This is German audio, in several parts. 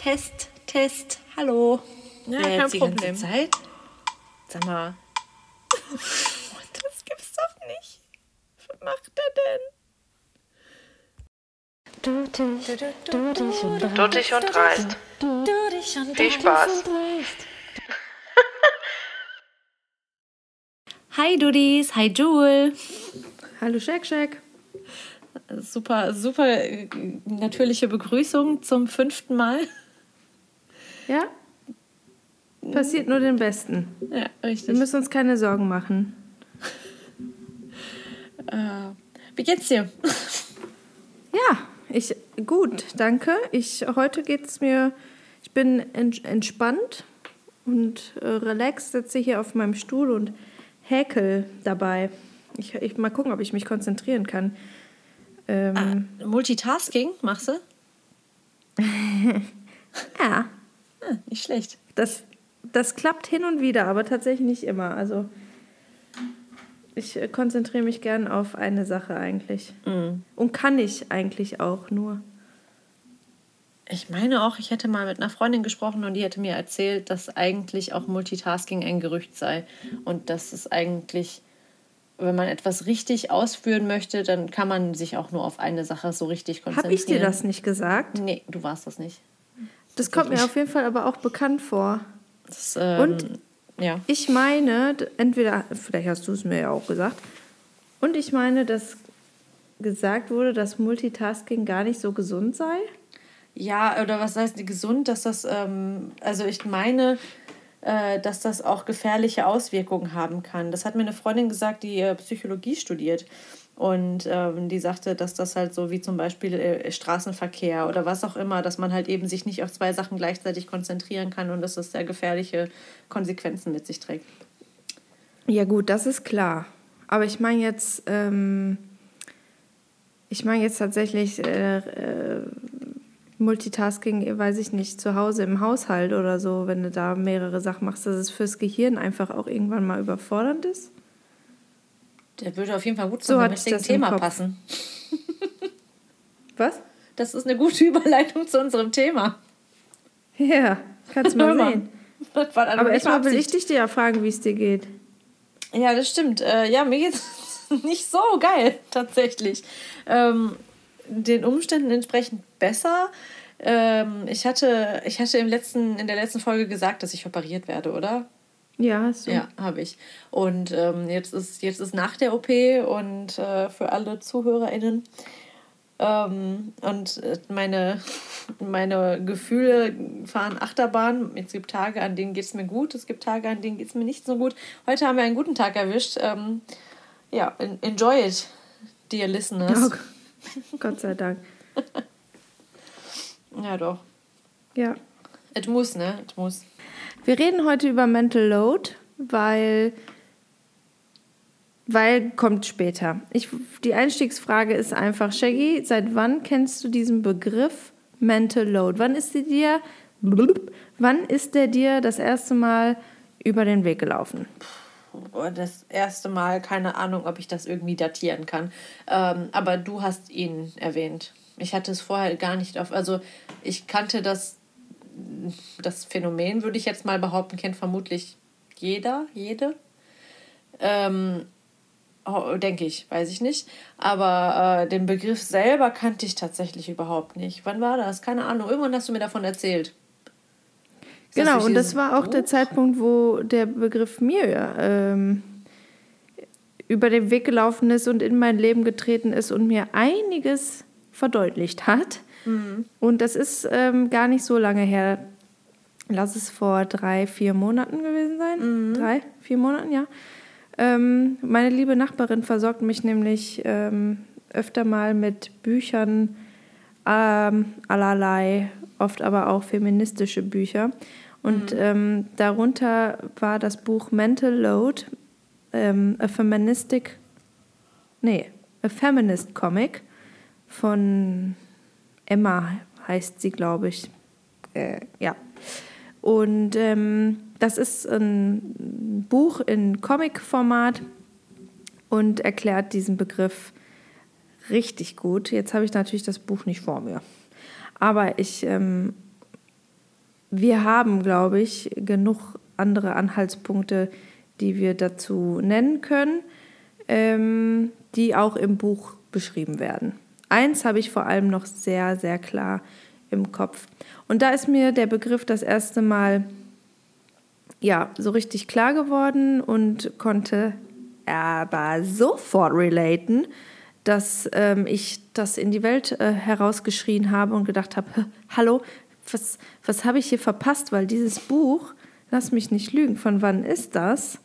Test, Test, hallo. Ja, Wer kein Problem. Zeit? Sag mal, Das gibt's doch nicht. Was macht er denn? Duttig und dreist. Viel Spaß. hi Dudis, hi Jewel. Hallo Shake Shack. Super, super äh, natürliche Begrüßung zum fünften Mal. Ja? Passiert nur den Besten. Ja, Wir richtig. müssen uns keine Sorgen machen. Äh, wie geht's dir? Ja, ich gut, danke. Ich heute geht's mir. Ich bin ent, entspannt und äh, relaxed, sitze hier auf meinem Stuhl und häkel dabei. Ich, ich mal gucken, ob ich mich konzentrieren kann. Ähm, Multitasking machst du? Ja, Ah, nicht schlecht. das, das klappt hin und wieder, aber tatsächlich nicht immer. Also ich äh, konzentriere mich gern auf eine Sache eigentlich. Und kann ich eigentlich auch nur. Ich meine auch, ich hätte mal mit einer Freundin gesprochen und die hätte mir erzählt, dass eigentlich auch Multitasking ein Gerücht sei. Und dass es eigentlich, wenn man etwas richtig ausführen möchte, dann kann man sich auch nur auf eine Sache so richtig konzentrieren. Habe ich dir das nicht gesagt? Nee, du warst das nicht. Das kommt mir auf jeden Fall aber auch bekannt vor. Das, ähm, Und? Ja. Ich meine, entweder, vielleicht hast du es mir ja auch gesagt, und ich meine, dass gesagt wurde, dass Multitasking gar nicht so gesund sei. Ja, oder was heißt gesund, dass das, ähm, also ich meine, äh, dass das auch gefährliche Auswirkungen haben kann. Das hat mir eine Freundin gesagt, die äh, Psychologie studiert. Und ähm, die sagte, dass das halt so wie zum Beispiel äh, Straßenverkehr oder was auch immer, dass man halt eben sich nicht auf zwei Sachen gleichzeitig konzentrieren kann und dass das sehr gefährliche Konsequenzen mit sich trägt. Ja gut, das ist klar. Aber ich meine jetzt, ähm, ich meine jetzt tatsächlich äh, äh, Multitasking, weiß ich nicht, zu Hause im Haushalt oder so, wenn du da mehrere Sachen machst, dass es fürs Gehirn einfach auch irgendwann mal überfordernd ist. Der würde auf jeden Fall gut So zum heutigen das im Thema passen. Was? Das ist eine gute Überleitung zu unserem Thema. Ja, kannst mal Hör mal. sehen. Aber erstmal will ich dich dir ja fragen, wie es dir geht. Ja, das stimmt. Äh, ja, mir geht's nicht so geil, tatsächlich. Ähm, den Umständen entsprechend besser. Ähm, ich, hatte, ich hatte im letzten, in der letzten Folge gesagt, dass ich operiert werde, oder? Ja, hast du. Ja, habe ich. Und ähm, jetzt, ist, jetzt ist nach der OP und äh, für alle ZuhörerInnen. Ähm, und äh, meine, meine Gefühle fahren Achterbahn. Es gibt Tage, an denen geht es mir gut. Es gibt Tage, an denen geht es mir nicht so gut. Heute haben wir einen guten Tag erwischt. Ähm, ja, en- enjoy it, dear listeners. Oh, Gott sei Dank. Ja, doch. Ja. Es muss, ne? Es muss. Wir reden heute über Mental Load, weil, weil kommt später. Ich, die Einstiegsfrage ist einfach, Shaggy, seit wann kennst du diesen Begriff Mental Load? Wann ist der dir, wann ist der dir das erste Mal über den Weg gelaufen? Das erste Mal, keine Ahnung, ob ich das irgendwie datieren kann. Ähm, aber du hast ihn erwähnt. Ich hatte es vorher gar nicht auf. Also ich kannte das, das Phänomen, würde ich jetzt mal behaupten, kennt vermutlich jeder, jede. Ähm, oh, denke ich, weiß ich nicht. Aber äh, den Begriff selber kannte ich tatsächlich überhaupt nicht. Wann war das? Keine Ahnung. Irgendwann hast du mir davon erzählt. Genau, und das war auch der Buch? Zeitpunkt, wo der Begriff mir ähm, über den Weg gelaufen ist und in mein Leben getreten ist und mir einiges verdeutlicht hat. Und das ist ähm, gar nicht so lange her. Lass es vor drei, vier Monaten gewesen sein. Drei, vier Monaten, ja. Ähm, meine liebe Nachbarin versorgt mich nämlich ähm, öfter mal mit Büchern, ähm, allerlei, oft aber auch feministische Bücher. Und ähm, darunter war das Buch Mental Load, ähm, a Feministic, nee, a Feminist Comic von Emma heißt sie, glaube ich. Äh, ja. Und ähm, das ist ein Buch in Comic-Format und erklärt diesen Begriff richtig gut. Jetzt habe ich natürlich das Buch nicht vor mir. Aber ich ähm, wir haben, glaube ich, genug andere Anhaltspunkte, die wir dazu nennen können, ähm, die auch im Buch beschrieben werden. Eins habe ich vor allem noch sehr, sehr klar im Kopf. Und da ist mir der Begriff das erste Mal ja so richtig klar geworden und konnte aber sofort relaten, dass ähm, ich das in die Welt äh, herausgeschrien habe und gedacht habe, hallo, was, was habe ich hier verpasst? Weil dieses Buch, lass mich nicht lügen, von wann ist das?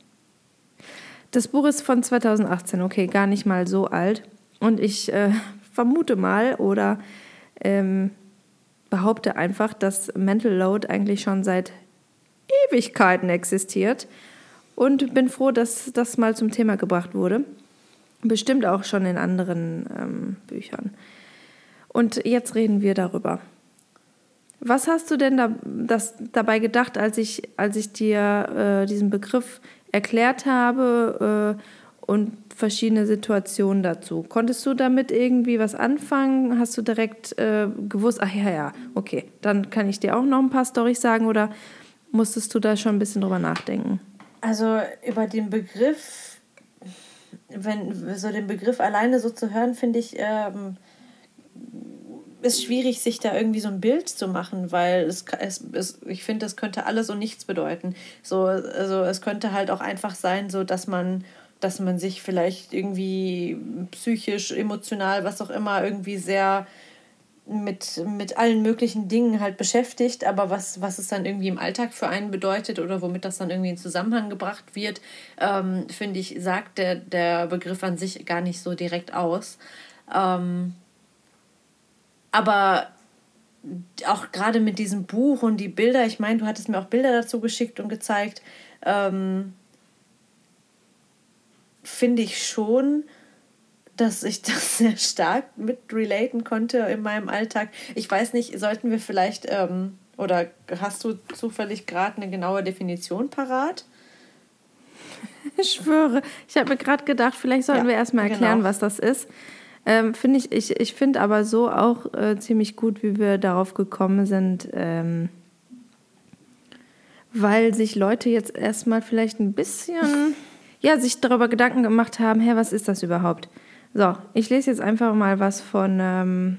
Das Buch ist von 2018, okay, gar nicht mal so alt. Und ich äh, vermute mal oder ähm, behaupte einfach, dass Mental Load eigentlich schon seit Ewigkeiten existiert. Und bin froh, dass das mal zum Thema gebracht wurde. Bestimmt auch schon in anderen ähm, Büchern. Und jetzt reden wir darüber. Was hast du denn da, das, dabei gedacht, als ich, als ich dir äh, diesen Begriff erklärt habe äh, und verschiedene Situationen dazu? Konntest du damit irgendwie was anfangen? Hast du direkt äh, gewusst, ach ja, ja, okay, dann kann ich dir auch noch ein paar Storys sagen oder musstest du da schon ein bisschen drüber nachdenken? Also über den Begriff, wenn so den Begriff alleine so zu hören, finde ich, ähm, ist schwierig, sich da irgendwie so ein Bild zu machen, weil es, es, es ich finde, das könnte alles und nichts bedeuten. So, also es könnte halt auch einfach sein, so dass man, dass man sich vielleicht irgendwie psychisch, emotional, was auch immer, irgendwie sehr mit, mit allen möglichen Dingen halt beschäftigt, aber was, was es dann irgendwie im Alltag für einen bedeutet oder womit das dann irgendwie in Zusammenhang gebracht wird, ähm, finde ich, sagt der, der Begriff an sich gar nicht so direkt aus. Ähm, aber auch gerade mit diesem Buch und die Bilder, ich meine, du hattest mir auch Bilder dazu geschickt und gezeigt, ähm, finde ich schon, dass ich das sehr stark mit relaten konnte in meinem Alltag. Ich weiß nicht, sollten wir vielleicht, ähm, oder hast du zufällig gerade eine genaue Definition parat? Ich schwöre, ich habe mir gerade gedacht, vielleicht sollten ja, wir erstmal erklären, genau. was das ist. Ähm, finde ich, ich, ich finde aber so auch äh, ziemlich gut, wie wir darauf gekommen sind, ähm, weil sich Leute jetzt erstmal vielleicht ein bisschen, ja, sich darüber Gedanken gemacht haben, hä, was ist das überhaupt? So, ich lese jetzt einfach mal was von ähm,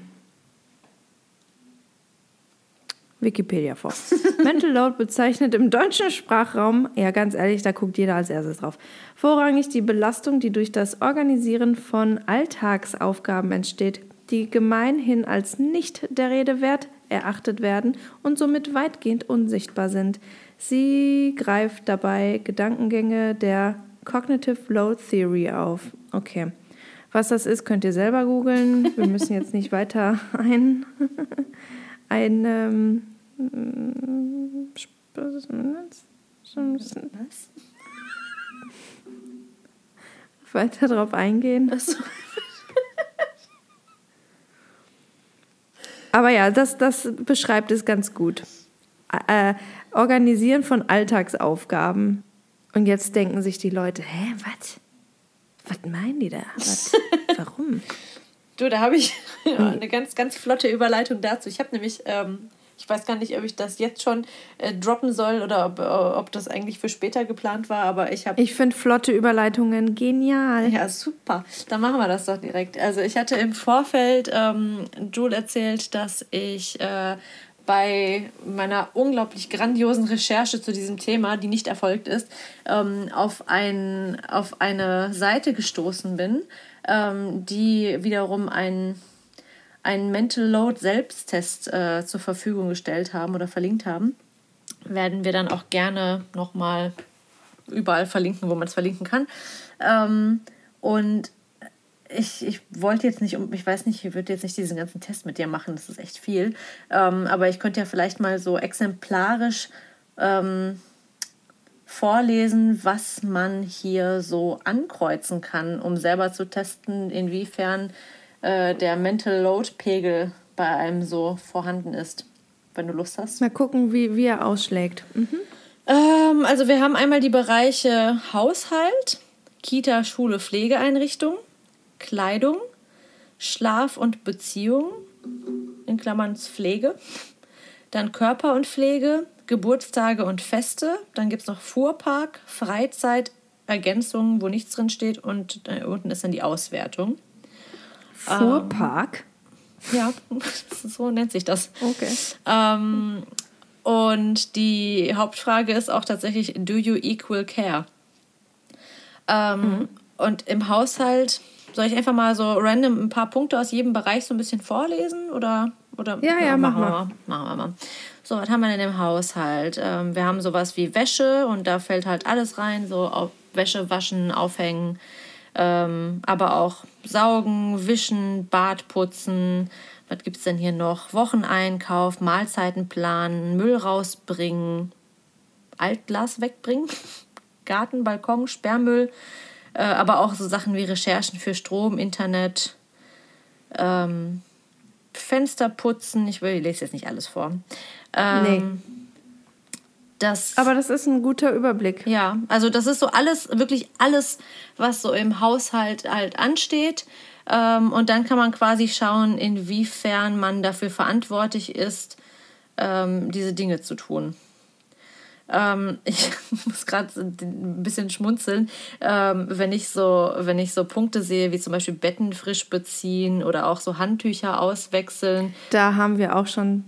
Wikipedia vor. Mental Load bezeichnet im deutschen Sprachraum, ja ganz ehrlich, da guckt jeder als erstes drauf, vorrangig die Belastung, die durch das Organisieren von Alltagsaufgaben entsteht, die gemeinhin als nicht der Rede wert erachtet werden und somit weitgehend unsichtbar sind. Sie greift dabei Gedankengänge der Cognitive Load Theory auf. Okay. Was das ist, könnt ihr selber googeln. Wir müssen jetzt nicht weiter ein, ein ähm, was? weiter darauf eingehen. Achso. Aber ja, das, das beschreibt es ganz gut. Äh, Organisieren von Alltagsaufgaben. Und jetzt denken sich die Leute, hä, was? Was meinen die da? Was, warum? du, da habe ich eine ganz, ganz flotte Überleitung dazu. Ich habe nämlich, ähm, ich weiß gar nicht, ob ich das jetzt schon äh, droppen soll oder ob, äh, ob das eigentlich für später geplant war, aber ich habe. Ich finde flotte Überleitungen genial. Ja, super. Dann machen wir das doch direkt. Also ich hatte im Vorfeld ähm, Joel erzählt, dass ich äh, bei meiner unglaublich grandiosen Recherche zu diesem Thema, die nicht erfolgt ist, ähm, auf, ein, auf eine Seite gestoßen bin, ähm, die wiederum einen, einen Mental Load Selbsttest äh, zur Verfügung gestellt haben oder verlinkt haben. Werden wir dann auch gerne nochmal überall verlinken, wo man es verlinken kann. Ähm, und ich, ich wollte jetzt nicht, ich weiß nicht, ich würde jetzt nicht diesen ganzen Test mit dir machen, das ist echt viel. Ähm, aber ich könnte ja vielleicht mal so exemplarisch ähm, vorlesen, was man hier so ankreuzen kann, um selber zu testen, inwiefern äh, der Mental Load Pegel bei einem so vorhanden ist. Wenn du Lust hast. Mal gucken, wie, wie er ausschlägt. Mhm. Ähm, also wir haben einmal die Bereiche Haushalt, Kita, Schule, Pflegeeinrichtung. Kleidung, Schlaf und Beziehung, in Klammern Pflege, dann Körper und Pflege, Geburtstage und Feste. Dann gibt es noch Fuhrpark, Freizeit, Ergänzungen, wo nichts drin steht. Und äh, unten ist dann die Auswertung. Fuhrpark? Ähm, ja, so nennt sich das. Okay. Ähm, und die Hauptfrage ist auch tatsächlich, do you equal care? Ähm, mhm. Und im Haushalt, soll ich einfach mal so random ein paar Punkte aus jedem Bereich so ein bisschen vorlesen? Oder, oder ja, ja, machen wir mal. Machen wir mal. So, was haben wir denn im Haushalt? Ähm, wir haben sowas wie Wäsche und da fällt halt alles rein, so auf Wäsche waschen, aufhängen, ähm, aber auch saugen, wischen, Bad putzen. Was gibt es denn hier noch? Wocheneinkauf, Mahlzeiten planen, Müll rausbringen, Altglas wegbringen, Garten, Balkon, Sperrmüll, äh, aber auch so Sachen wie Recherchen für Strom, Internet, ähm, Fenster putzen. Ich, will, ich lese jetzt nicht alles vor. Ähm, nee. Das, Aber das ist ein guter Überblick. Ja, also das ist so alles, wirklich alles, was so im Haushalt halt ansteht. Ähm, und dann kann man quasi schauen, inwiefern man dafür verantwortlich ist, ähm, diese Dinge zu tun. Ähm, ich muss gerade ein bisschen schmunzeln, ähm, wenn, ich so, wenn ich so Punkte sehe, wie zum Beispiel Betten frisch beziehen oder auch so Handtücher auswechseln. Da haben wir auch schon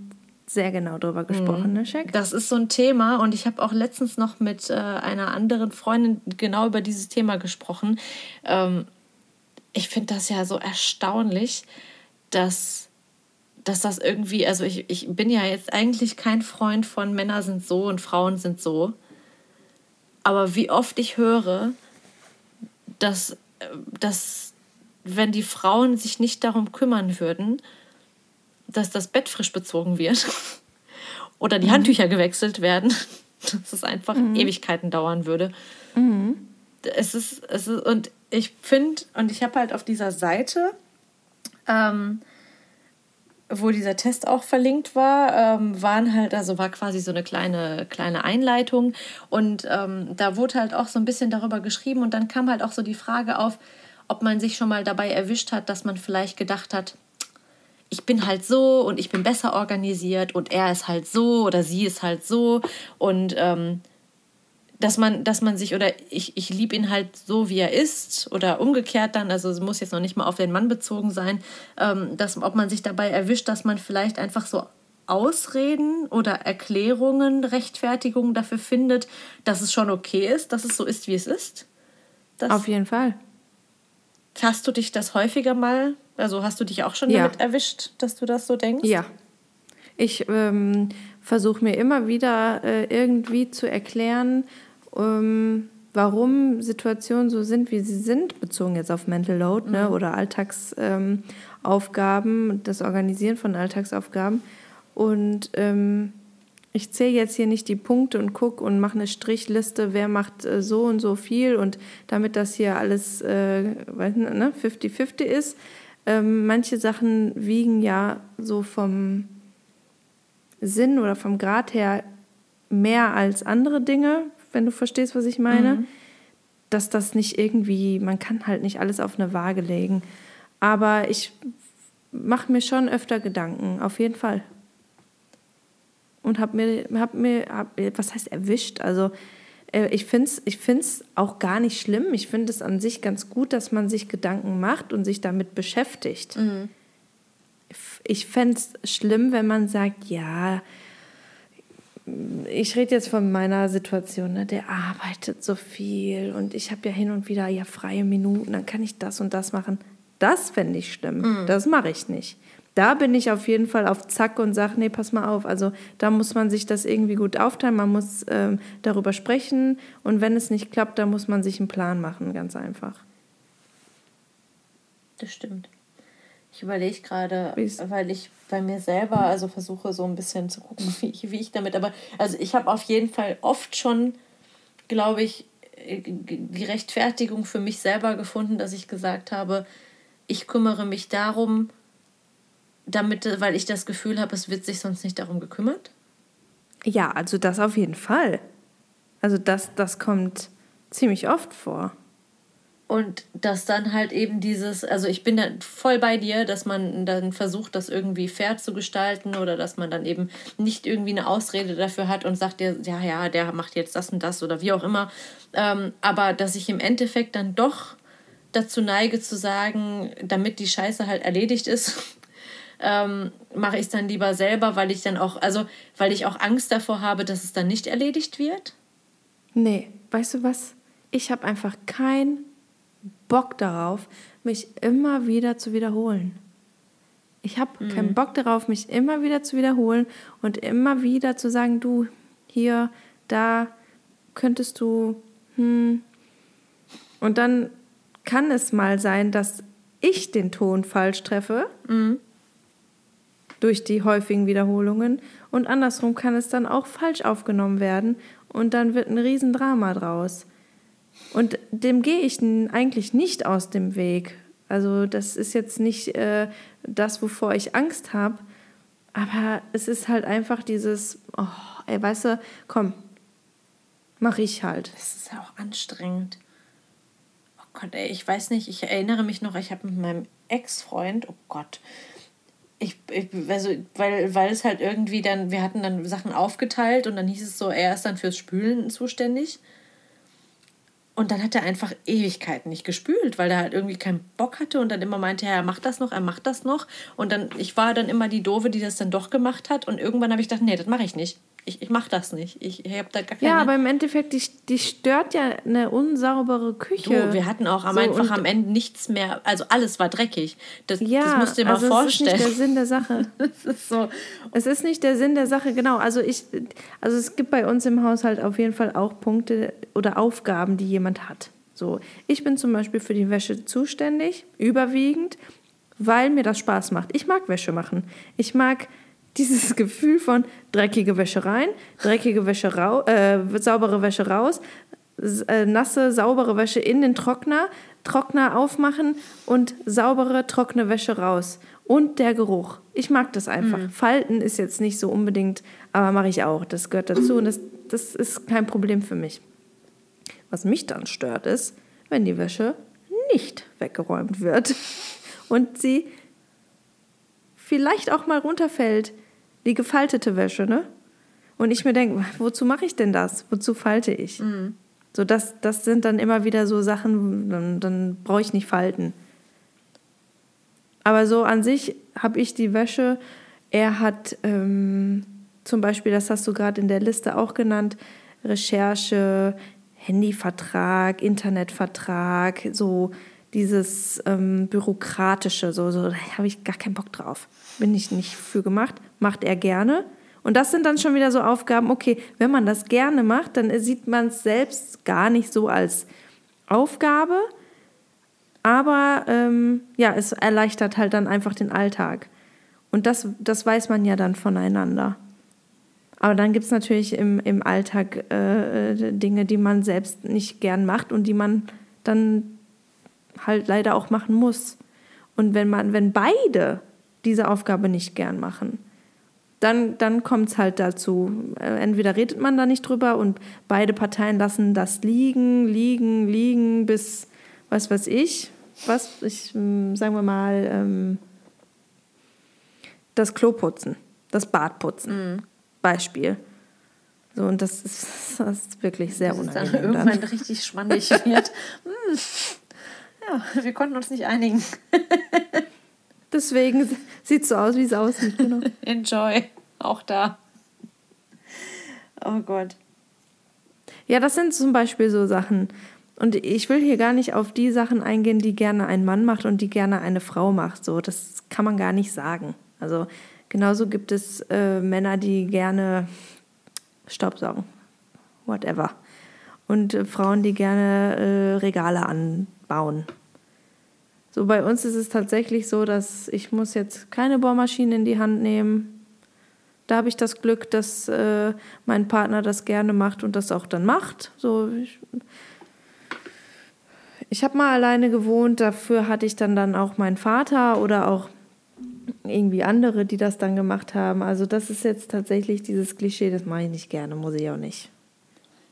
sehr genau drüber gesprochen, ne, Shaq? Das ist so ein Thema und ich habe auch letztens noch mit äh, einer anderen Freundin genau über dieses Thema gesprochen. Ähm, ich finde das ja so erstaunlich, dass, dass das irgendwie, also ich, ich bin ja jetzt eigentlich kein Freund von Männer sind so und Frauen sind so. Aber wie oft ich höre, dass, dass wenn die Frauen sich nicht darum kümmern würden, dass das Bett frisch bezogen wird oder die mhm. Handtücher gewechselt werden, dass es einfach mhm. Ewigkeiten dauern würde. Mhm. Es ist, es ist, und ich finde, und ich habe halt auf dieser Seite, ähm, wo dieser Test auch verlinkt war, ähm, waren halt, also war quasi so eine kleine, kleine Einleitung. Und ähm, da wurde halt auch so ein bisschen darüber geschrieben und dann kam halt auch so die Frage auf, ob man sich schon mal dabei erwischt hat, dass man vielleicht gedacht hat, ich bin halt so und ich bin besser organisiert und er ist halt so oder sie ist halt so. Und ähm, dass man, dass man sich oder ich, ich liebe ihn halt so, wie er ist oder umgekehrt dann, also es muss jetzt noch nicht mal auf den Mann bezogen sein, ähm, dass, ob man sich dabei erwischt, dass man vielleicht einfach so Ausreden oder Erklärungen, Rechtfertigungen dafür findet, dass es schon okay ist, dass es so ist, wie es ist. Das auf jeden Fall. Hast du dich das häufiger mal also hast du dich auch schon ja. damit erwischt, dass du das so denkst? Ja. Ich ähm, versuche mir immer wieder äh, irgendwie zu erklären, ähm, warum Situationen so sind, wie sie sind, bezogen jetzt auf Mental Load ne, mhm. ne, oder Alltagsaufgaben, ähm, das Organisieren von Alltagsaufgaben. Und ähm, ich zähle jetzt hier nicht die Punkte und gucke und mache eine Strichliste, wer macht äh, so und so viel und damit das hier alles äh, 50-50 ne, ist, ähm, manche Sachen wiegen ja so vom Sinn oder vom Grad her mehr als andere Dinge, wenn du verstehst, was ich meine. Mhm. Dass das nicht irgendwie, man kann halt nicht alles auf eine Waage legen. Aber ich mache mir schon öfter Gedanken, auf jeden Fall. Und habe mir, hab mir hab, was heißt erwischt? Also äh, ich finde es ich find's auch gar nicht schlimm. Ich finde es an sich ganz gut, dass man sich Gedanken macht und sich damit beschäftigt. Mhm. Ich fände es schlimm, wenn man sagt, ja, ich rede jetzt von meiner Situation, ne? der arbeitet so viel und ich habe ja hin und wieder ja freie Minuten, dann kann ich das und das machen. Das fände ich schlimm. Mhm. Das mache ich nicht da bin ich auf jeden Fall auf Zack und sage, nee, pass mal auf. Also da muss man sich das irgendwie gut aufteilen, man muss ähm, darüber sprechen und wenn es nicht klappt, dann muss man sich einen Plan machen, ganz einfach. Das stimmt. Ich überlege gerade, weil ich bei mir selber also versuche so ein bisschen zu gucken, wie ich, wie ich damit, aber also ich habe auf jeden Fall oft schon, glaube ich, äh, die Rechtfertigung für mich selber gefunden, dass ich gesagt habe, ich kümmere mich darum, damit, weil ich das Gefühl habe, es wird sich sonst nicht darum gekümmert? Ja, also das auf jeden Fall. Also das, das kommt ziemlich oft vor. Und dass dann halt eben dieses, also ich bin da voll bei dir, dass man dann versucht, das irgendwie fair zu gestalten oder dass man dann eben nicht irgendwie eine Ausrede dafür hat und sagt, ja, ja, der macht jetzt das und das oder wie auch immer. Ähm, aber dass ich im Endeffekt dann doch dazu neige zu sagen, damit die Scheiße halt erledigt ist, ähm, mache ich es dann lieber selber, weil ich dann auch, also weil ich auch Angst davor habe, dass es dann nicht erledigt wird. Nee, weißt du was? Ich habe einfach keinen Bock darauf, mich immer wieder zu wiederholen. Ich habe mhm. keinen Bock darauf, mich immer wieder zu wiederholen und immer wieder zu sagen, du, hier, da, könntest du, hm. Und dann kann es mal sein, dass ich den Ton falsch treffe. Mhm. Durch die häufigen Wiederholungen. Und andersrum kann es dann auch falsch aufgenommen werden. Und dann wird ein Riesendrama draus. Und dem gehe ich eigentlich nicht aus dem Weg. Also das ist jetzt nicht äh, das, wovor ich Angst habe. Aber es ist halt einfach dieses, oh, ey, weißt du, komm, mach ich halt. Das ist ja auch anstrengend. Oh Gott, ey, ich weiß nicht, ich erinnere mich noch, ich habe mit meinem Ex-Freund, oh Gott, ich, ich, also, weil, weil es halt irgendwie dann, wir hatten dann Sachen aufgeteilt und dann hieß es so, er ist dann fürs Spülen zuständig. Und dann hat er einfach Ewigkeiten nicht gespült, weil er halt irgendwie keinen Bock hatte und dann immer meinte, ja, er macht das noch, er macht das noch. Und dann, ich war dann immer die Doofe, die das dann doch gemacht hat. Und irgendwann habe ich gedacht, nee, das mache ich nicht ich, ich mache das nicht. Ich, ich habe da gar keine... Ja, aber im Endeffekt, die, die stört ja eine unsaubere Küche. Du, wir hatten auch am so, einfach am Ende nichts mehr, also alles war dreckig. Das, ja, das musst du dir mal also vorstellen. Das ist nicht der Sinn der Sache. das ist so. Es ist nicht der Sinn der Sache, genau. Also ich, also es gibt bei uns im Haushalt auf jeden Fall auch Punkte oder Aufgaben, die jemand hat. So, ich bin zum Beispiel für die Wäsche zuständig, überwiegend, weil mir das Spaß macht. Ich mag Wäsche machen. Ich mag dieses Gefühl von dreckige Wäsche rein, dreckige Wäsche raus, äh, saubere Wäsche raus, äh, nasse, saubere Wäsche in den Trockner, Trockner aufmachen und saubere, trockene Wäsche raus. Und der Geruch. Ich mag das einfach. Mhm. Falten ist jetzt nicht so unbedingt, aber mache ich auch. Das gehört dazu und das, das ist kein Problem für mich. Was mich dann stört, ist, wenn die Wäsche nicht weggeräumt wird und sie vielleicht auch mal runterfällt die gefaltete Wäsche, ne? Und ich mir denke, wozu mache ich denn das? Wozu falte ich? Mhm. So, das, das sind dann immer wieder so Sachen, dann, dann brauche ich nicht falten. Aber so an sich habe ich die Wäsche, er hat ähm, zum Beispiel, das hast du gerade in der Liste auch genannt, Recherche, Handyvertrag, Internetvertrag, so dieses ähm, bürokratische, so, so da habe ich gar keinen Bock drauf. Bin ich nicht für gemacht, macht er gerne. Und das sind dann schon wieder so Aufgaben, okay, wenn man das gerne macht, dann sieht man es selbst gar nicht so als Aufgabe, aber ähm, ja, es erleichtert halt dann einfach den Alltag. Und das, das weiß man ja dann voneinander. Aber dann gibt es natürlich im, im Alltag äh, Dinge, die man selbst nicht gern macht und die man dann halt leider auch machen muss. Und wenn man, wenn beide diese Aufgabe nicht gern machen, dann, dann kommt es halt dazu. Äh, entweder redet man da nicht drüber und beide Parteien lassen das liegen, liegen, liegen, bis was weiß ich, was, ich, hm, sagen wir mal, ähm, das Klo putzen, das Bad putzen. Mhm. Beispiel. So, und das ist, das ist wirklich sehr das unangenehm. Dann irgendwann dann. richtig schwannig wird. Hm. Ja, wir konnten uns nicht einigen. Deswegen sieht es so aus, wie es aussieht. Genau. Enjoy. Auch da. Oh Gott. Ja, das sind zum Beispiel so Sachen. Und ich will hier gar nicht auf die Sachen eingehen, die gerne ein Mann macht und die gerne eine Frau macht. So, das kann man gar nicht sagen. Also genauso gibt es äh, Männer, die gerne Staubsaugen. Whatever. Und äh, Frauen, die gerne äh, Regale anbauen. So bei uns ist es tatsächlich so, dass ich muss jetzt keine Bohrmaschine in die Hand nehmen. Da habe ich das Glück, dass äh, mein Partner das gerne macht und das auch dann macht. So ich, ich habe mal alleine gewohnt, dafür hatte ich dann dann auch meinen Vater oder auch irgendwie andere, die das dann gemacht haben. Also das ist jetzt tatsächlich dieses Klischee, das mache ich nicht gerne, muss ich auch nicht.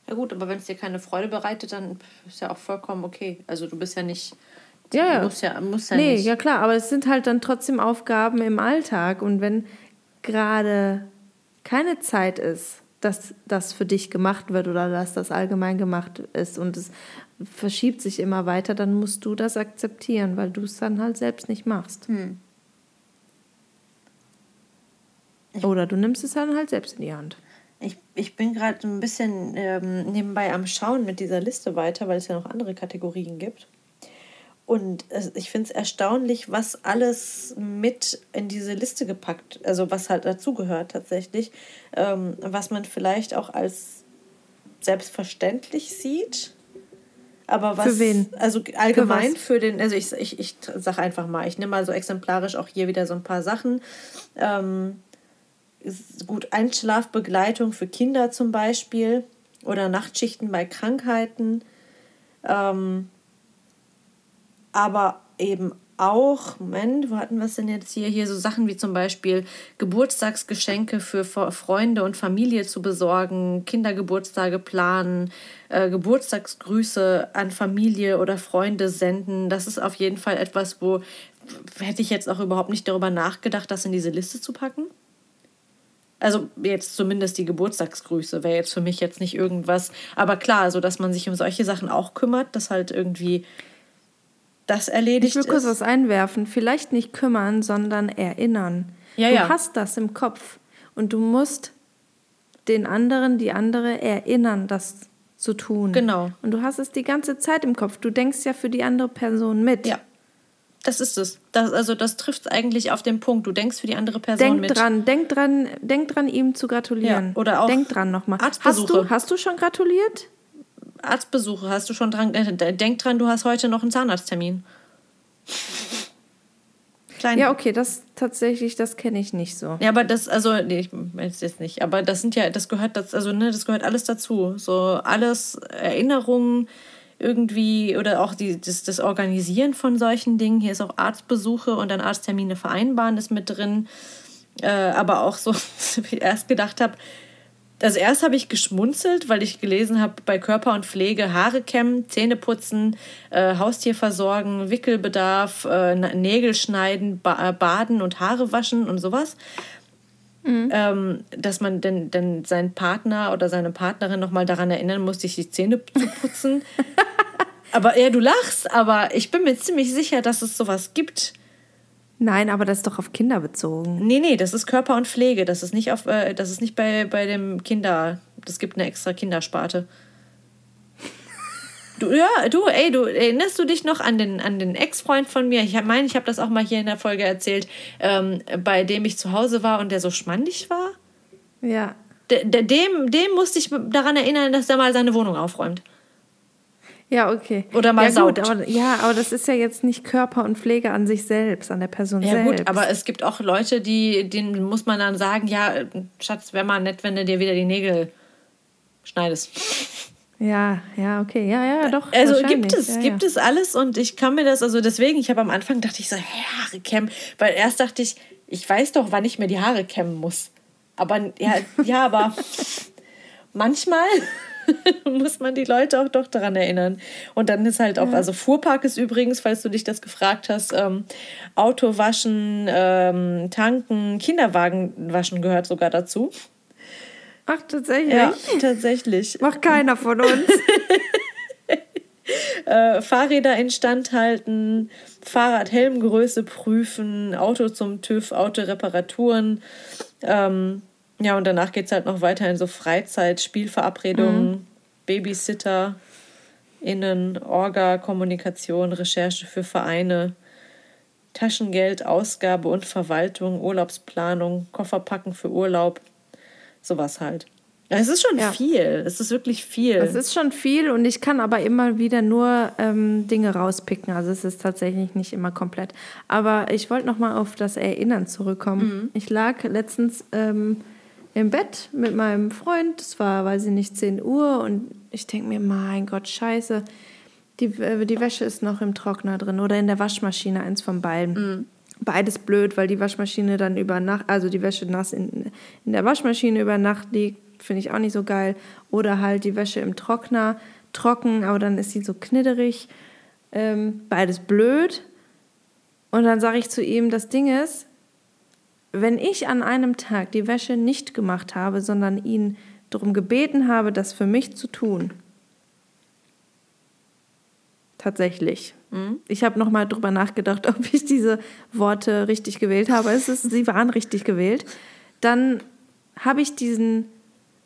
Ja gut, aber wenn es dir keine Freude bereitet, dann ist ja auch vollkommen okay. Also du bist ja nicht. Ja, ja. Musst ja, musst ja nee, nicht. ja klar, aber es sind halt dann trotzdem Aufgaben im Alltag. Und wenn gerade keine Zeit ist, dass das für dich gemacht wird oder dass das allgemein gemacht ist und es verschiebt sich immer weiter, dann musst du das akzeptieren, weil du es dann halt selbst nicht machst. Hm. Oder du nimmst es dann halt selbst in die Hand. Ich, ich bin gerade ein bisschen ähm, nebenbei am Schauen mit dieser Liste weiter, weil es ja noch andere Kategorien gibt. Und ich finde es erstaunlich, was alles mit in diese Liste gepackt, also was halt dazugehört tatsächlich, ähm, was man vielleicht auch als selbstverständlich sieht. Aber was, Für wen? Also allgemein was? für, den, also ich, ich, ich sag einfach mal, ich nehme mal so exemplarisch auch hier wieder so ein paar Sachen. Ähm, gut, Einschlafbegleitung für Kinder zum Beispiel oder Nachtschichten bei Krankheiten. Ähm, aber eben auch, Moment, wo hatten wir es denn jetzt hier? Hier so Sachen wie zum Beispiel Geburtstagsgeschenke für Fre- Freunde und Familie zu besorgen, Kindergeburtstage planen, äh, Geburtstagsgrüße an Familie oder Freunde senden. Das ist auf jeden Fall etwas, wo hätte ich jetzt auch überhaupt nicht darüber nachgedacht, das in diese Liste zu packen. Also jetzt zumindest die Geburtstagsgrüße wäre jetzt für mich jetzt nicht irgendwas. Aber klar, so dass man sich um solche Sachen auch kümmert, dass halt irgendwie das erledigt Ich will kurz ist. was einwerfen. Vielleicht nicht kümmern, sondern erinnern. Ja, du ja. hast das im Kopf und du musst den anderen, die andere erinnern, das zu tun. Genau. Und du hast es die ganze Zeit im Kopf. Du denkst ja für die andere Person mit. Ja. Das ist es. Das, also das trifft eigentlich auf den Punkt. Du denkst für die andere Person Denk mit. dran, denk dran, denk dran, ihm zu gratulieren. Ja, oder auch denk dran nochmal. Hast du, hast du schon gratuliert? Arztbesuche hast du schon dran. Äh, denk dran, du hast heute noch einen Zahnarzttermin. Klein. Ja, okay, das tatsächlich, das kenne ich nicht so. Ja, aber das, also, nee, ich weiß jetzt nicht, aber das sind ja, das gehört, das, also, ne, das gehört alles dazu. So alles Erinnerungen irgendwie oder auch die, das, das Organisieren von solchen Dingen. Hier ist auch Arztbesuche und dann Arzttermine vereinbaren ist mit drin. Äh, aber auch so, wie ich erst gedacht habe, also erst habe ich geschmunzelt, weil ich gelesen habe, bei Körper und Pflege Haare kämmen, Zähne putzen, äh, Haustier versorgen, Wickelbedarf, äh, Nägel schneiden, ba äh, baden und Haare waschen und sowas. Ähm, dass man denn, denn seinen Partner oder seine Partnerin nochmal daran erinnern muss, sich die Zähne zu putzen. aber ja, du lachst, aber ich bin mir ziemlich sicher, dass es sowas gibt. Nein, aber das ist doch auf Kinder bezogen. Nee, nee, das ist Körper und Pflege. Das ist nicht auf, äh, das ist nicht bei, bei dem Kinder. Das gibt eine extra Kindersparte. Du, ja, du, ey, du erinnerst du dich noch an den, an den Ex-Freund von mir? Ich meine, ich habe das auch mal hier in der Folge erzählt, ähm, bei dem ich zu Hause war und der so schmandig war. Ja. De, de, dem, dem musste ich daran erinnern, dass er mal seine Wohnung aufräumt. Ja, okay. Oder mal ja, gut, saugt. aber, ja, aber das ist ja jetzt nicht Körper und Pflege an sich selbst, an der Person Ja, selbst. gut, aber es gibt auch Leute, die, denen muss man dann sagen: Ja, Schatz, wäre mal nett, wenn du dir wieder die Nägel schneidest. Ja, ja, okay. Ja, ja, doch. Also gibt es, ja, gibt ja. es alles und ich kann mir das, also deswegen, ich habe am Anfang dachte ich so, Haare kämmen, weil erst dachte ich, ich weiß doch, wann ich mir die Haare kämmen muss. Aber ja, ja, aber manchmal muss man die Leute auch doch daran erinnern. Und dann ist halt auch, also Fuhrpark ist übrigens, falls du dich das gefragt hast, ähm, Auto waschen, ähm, tanken, Kinderwagen waschen gehört sogar dazu. Ach, tatsächlich? Ja, tatsächlich. Macht keiner von uns. äh, Fahrräder instand halten, Fahrradhelmgröße prüfen, Auto zum TÜV, Autoreparaturen. Ähm, ja, und danach geht es halt noch weiter in so Freizeit, Spielverabredungen, Babysitter, Innen, Orga, Kommunikation, Recherche für Vereine, Taschengeld, Ausgabe und Verwaltung, Urlaubsplanung, Kofferpacken für Urlaub, sowas halt. Es ist schon Ja. viel. Es ist wirklich viel. Es ist schon viel und ich kann aber immer wieder nur ähm, Dinge rauspicken. Also es ist tatsächlich nicht immer komplett. Aber ich wollte noch mal auf das Erinnern zurückkommen. Ich lag letztens ähm, im Bett mit meinem Freund. Es war, weiß ich nicht, 10 Uhr und ich denke mir, mein Gott, scheiße. Die, äh, die Wäsche ist noch im Trockner drin oder in der Waschmaschine, eins von beiden. Beides blöd, weil die Waschmaschine dann über Nacht, also die Wäsche nass in, in der Waschmaschine über Nacht liegt finde ich auch nicht so geil. Oder halt die Wäsche im Trockner, trocken, aber dann ist sie so knitterig. Ähm, beides blöd. Und dann sage ich zu ihm, das Ding ist, wenn ich an einem Tag die Wäsche nicht gemacht habe, sondern ihn darum gebeten habe, das für mich zu tun, tatsächlich. Mhm. Ich habe noch mal drüber nachgedacht, ob ich diese Worte richtig gewählt habe. Es ist, sie waren richtig gewählt. Dann habe ich diesen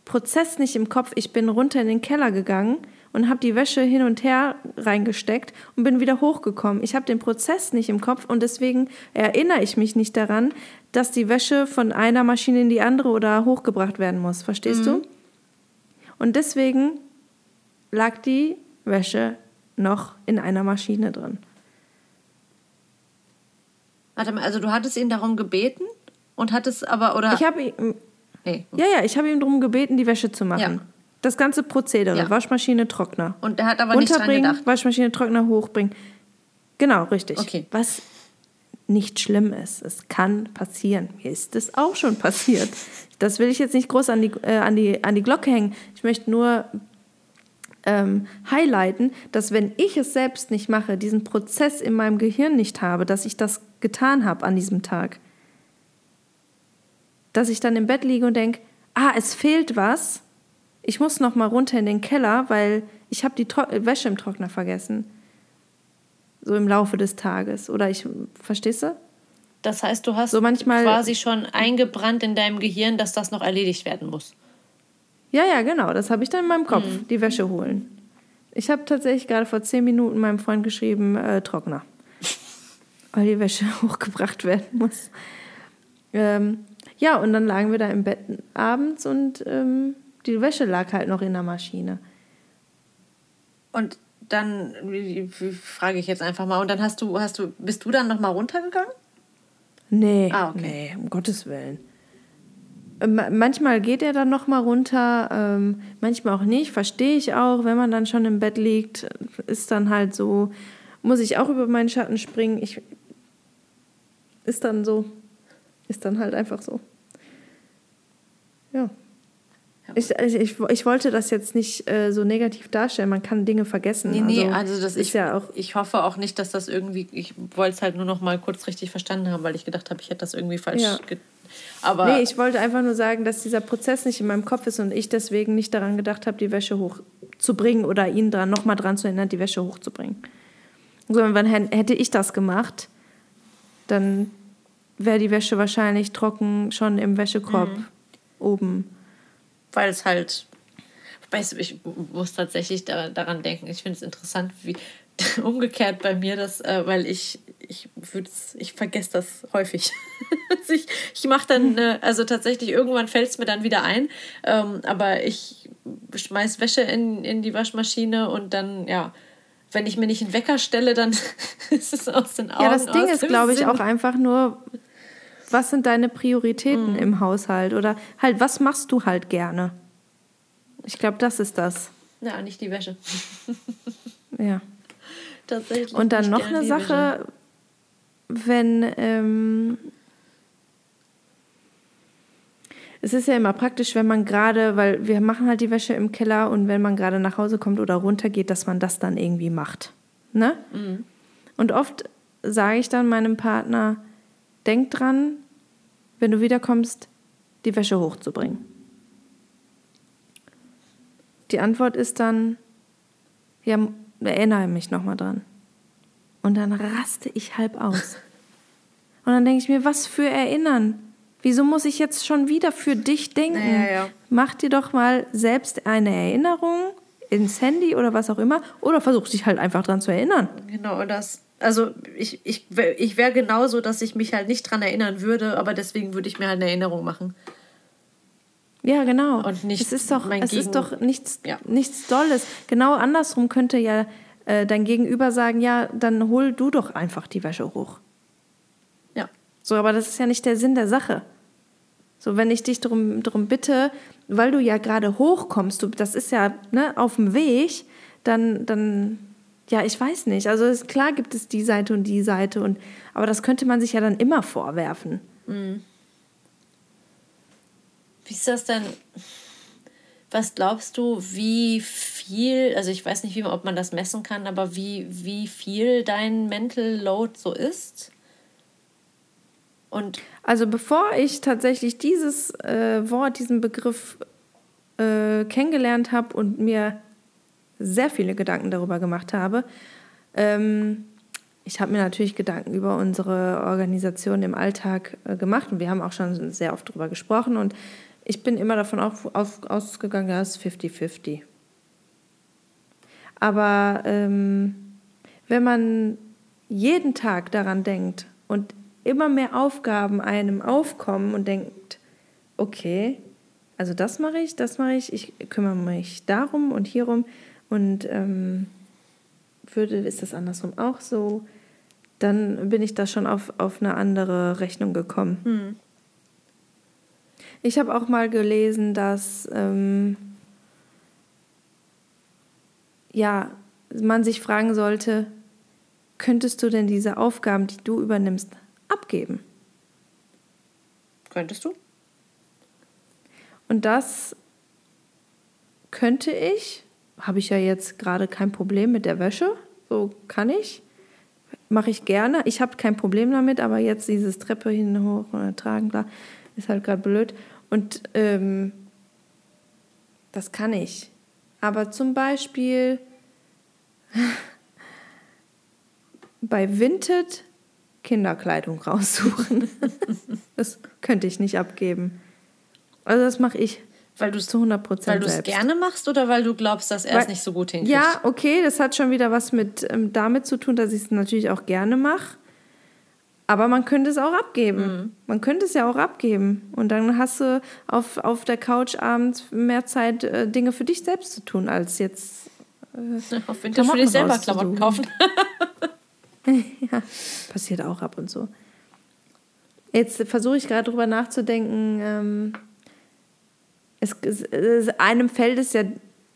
Prozess nicht im Kopf. Ich bin runter in den Keller gegangen und habe die Wäsche hin und her reingesteckt und bin wieder hochgekommen. Ich habe den Prozess nicht im Kopf und deswegen erinnere ich mich nicht daran, dass die Wäsche von einer Maschine in die andere oder hochgebracht werden muss. Verstehst mhm. du? Und deswegen lag die Wäsche noch in einer Maschine drin. Warte mal, also du hattest ihn darum gebeten und hattest aber, oder? Ich habe ihn. Nee. Ja, ja, ich habe ihn darum gebeten, die Wäsche zu machen. Ja. Das ganze Prozedere, ja. Waschmaschine, Trockner. Und er hat aber nicht dran gedacht. Waschmaschine, Trockner hochbringen. Genau, richtig. Okay. Was nicht schlimm ist. Es kann passieren. Mir ist es auch schon passiert. Das will ich jetzt nicht groß an die, äh, an die, an die Glocke hängen. Ich möchte nur ähm, highlighten, dass wenn ich es selbst nicht mache, diesen Prozess in meinem Gehirn nicht habe, dass ich das getan habe an diesem Tag, dass ich dann im Bett liege und denke, ah, es fehlt was, ich muss noch mal runter in den Keller, weil ich habe die Tro Wäsche im Trockner vergessen. So im Laufe des Tages. Oder ich, verstehst du? Das heißt, du hast so manchmal, quasi schon eingebrannt in deinem Gehirn, dass das noch erledigt werden muss. Ja, ja, genau. Das habe ich dann in meinem Kopf. Mhm. Die Wäsche holen. Ich habe tatsächlich gerade vor zehn Minuten meinem Freund geschrieben, äh, Trockner. Weil die Wäsche hochgebracht werden muss. Ähm, ja, und dann lagen wir da im Bett abends und ähm, die Wäsche lag halt noch in der Maschine. Und dann frage ich jetzt einfach mal, und dann hast du, hast du, bist du dann nochmal runtergegangen? Nee, ah, okay. nee, um Gottes Willen. Ähm, manchmal geht er dann noch mal runter, ähm, manchmal auch nicht. Verstehe ich auch, wenn man dann schon im Bett liegt, ist dann halt so, muss ich auch über meinen Schatten springen. Ich ist dann so, ist dann halt einfach so. Ja. Ich, ich, ich wollte das jetzt nicht äh, so negativ darstellen. Man kann Dinge vergessen. Nee, nee, also, also das ist ich, ja auch. Ich hoffe auch nicht, dass das irgendwie. Ich wollte es halt nur noch mal kurz richtig verstanden haben, weil ich gedacht habe, ich hätte das irgendwie falsch ja. Aber nee, ich wollte einfach nur sagen, dass dieser Prozess nicht in meinem Kopf ist und ich deswegen nicht daran gedacht habe, die Wäsche hochzubringen oder ihn dran, nochmal dran zu erinnern, die Wäsche hochzubringen. Sondern wenn hätte ich das gemacht, dann wäre die Wäsche wahrscheinlich trocken schon im Wäschekorb mhm. oben. Weil es halt weißt du, ich muss tatsächlich daran denken. Ich finde es interessant, wie umgekehrt bei mir, das, äh, weil ich, ich ich vergesse das häufig. ich ich mache dann, äh, also tatsächlich, irgendwann fällt es mir dann wieder ein, ähm, aber ich schmeiß Wäsche in, in die Waschmaschine und dann, ja, wenn ich mir nicht einen Wecker stelle, dann ist es aus den Augen. Ja, das Ding ist, glaube ich, auch einfach nur, was sind deine Prioritäten mhm. im Haushalt oder halt, was machst du halt gerne? Ich glaube, das ist das. Ja, nicht die Wäsche. ja tatsächlich. Und dann noch eine Sache, wenn ähm, es ist ja immer praktisch, wenn man gerade, weil wir machen halt die Wäsche im Keller und wenn man gerade nach Hause kommt oder runtergeht, dass man das dann irgendwie macht. Ne? Mhm. Und oft sage ich dann meinem Partner, denk dran, wenn du wiederkommst, die Wäsche hochzubringen. Die Antwort ist dann, ja, erinnere mich nochmal dran. Und dann raste ich halb aus. Und dann denke ich mir, was für Erinnern? Wieso muss ich jetzt schon wieder für dich denken? Ja, ja. Mach dir doch mal selbst eine Erinnerung ins Handy oder was auch immer oder versuch dich halt einfach dran zu erinnern. Genau, das. Also ich, ich, ich wäre genauso, dass ich mich halt nicht dran erinnern würde, aber deswegen würde ich mir halt eine Erinnerung machen. Ja, genau. Und nicht es ist doch, es Gegen ist doch nichts, ja. nichts Dolles. Genau andersrum könnte ja äh, dein Gegenüber sagen, ja, dann hol du doch einfach die Wäsche hoch. Ja. So, aber das ist ja nicht der Sinn der Sache. So, wenn ich dich darum, darum bitte, weil du ja gerade hochkommst, du, das ist ja ne, auf dem Weg, dann, dann, ja, ich weiß nicht. Also ist, klar gibt es die Seite und die Seite, und, aber das könnte man sich ja dann immer vorwerfen. Mhm. Wie ist das denn? Was glaubst du, wie viel, also ich weiß nicht, wie, ob man das messen kann, aber wie, wie viel dein Mental Load so ist? Und also bevor ich tatsächlich dieses äh, Wort, diesen Begriff äh, kennengelernt habe und mir sehr viele Gedanken darüber gemacht habe, ähm, ich habe mir natürlich Gedanken über unsere Organisation im Alltag äh, gemacht und wir haben auch schon sehr oft darüber gesprochen und ich bin immer davon auf, auf, ausgegangen, ja, es ist 50-50. Aber ähm, wenn man jeden Tag daran denkt und immer mehr Aufgaben einem aufkommen und denkt, okay, also das mache ich, das mache ich, ich kümmere mich darum und hierum und ähm, würde, ist das andersrum auch so, dann bin ich da schon auf, auf eine andere Rechnung gekommen. Hm. Ich habe auch mal gelesen, dass ähm, ja, man sich fragen sollte, könntest du denn diese Aufgaben, die du übernimmst, abgeben? Könntest du? Und das könnte ich, habe ich ja jetzt gerade kein Problem mit der Wäsche, so kann ich, mache ich gerne. Ich habe kein Problem damit, aber jetzt dieses Treppe hin hoch oder tragen, klar, ist halt gerade blöd. Und ähm, das kann ich. Aber zum Beispiel bei Vinted Kinderkleidung raussuchen. das könnte ich nicht abgeben. Also das mache ich. Weil du es zu 100 Prozent Weil du es gerne machst oder weil du glaubst, dass er es nicht so gut hinkriegt? Ja, okay, das hat schon wieder was mit ähm, damit zu tun, dass ich es natürlich auch gerne mache. Aber man könnte es auch abgeben. Mhm. Man könnte es ja auch abgeben. Und dann hast du auf, auf der Couch abends mehr Zeit, äh, Dinge für dich selbst zu tun, als jetzt. Äh, auf Winter für dich selber Klamotten kaufen. ja, passiert auch ab und zu. Jetzt versuche ich gerade drüber nachzudenken. Ähm, es, es, einem fällt es ja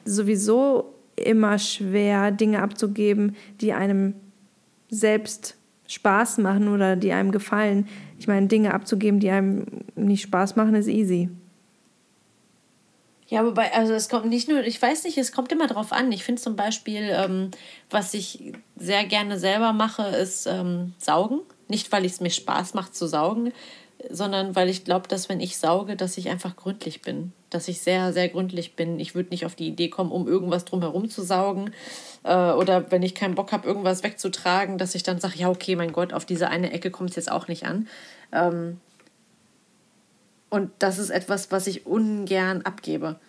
sowieso immer schwer, Dinge abzugeben, die einem selbst Spaß machen oder die einem gefallen. Ich meine, Dinge abzugeben, die einem nicht Spaß machen, ist easy. Ja, wobei, also es kommt nicht nur, ich weiß nicht, es kommt immer drauf an. Ich finde zum Beispiel, ähm, was ich sehr gerne selber mache, ist ähm, saugen. Nicht, weil es mir Spaß macht zu saugen, sondern weil ich glaube, dass wenn ich sauge, dass ich einfach gründlich bin. Dass ich sehr, sehr gründlich bin. Ich würde nicht auf die Idee kommen, um irgendwas drumherum zu saugen. Äh, oder wenn ich keinen Bock habe, irgendwas wegzutragen, dass ich dann sage, ja, okay, mein Gott, auf diese eine Ecke kommt es jetzt auch nicht an. Ähm, und das ist etwas, was ich ungern abgebe.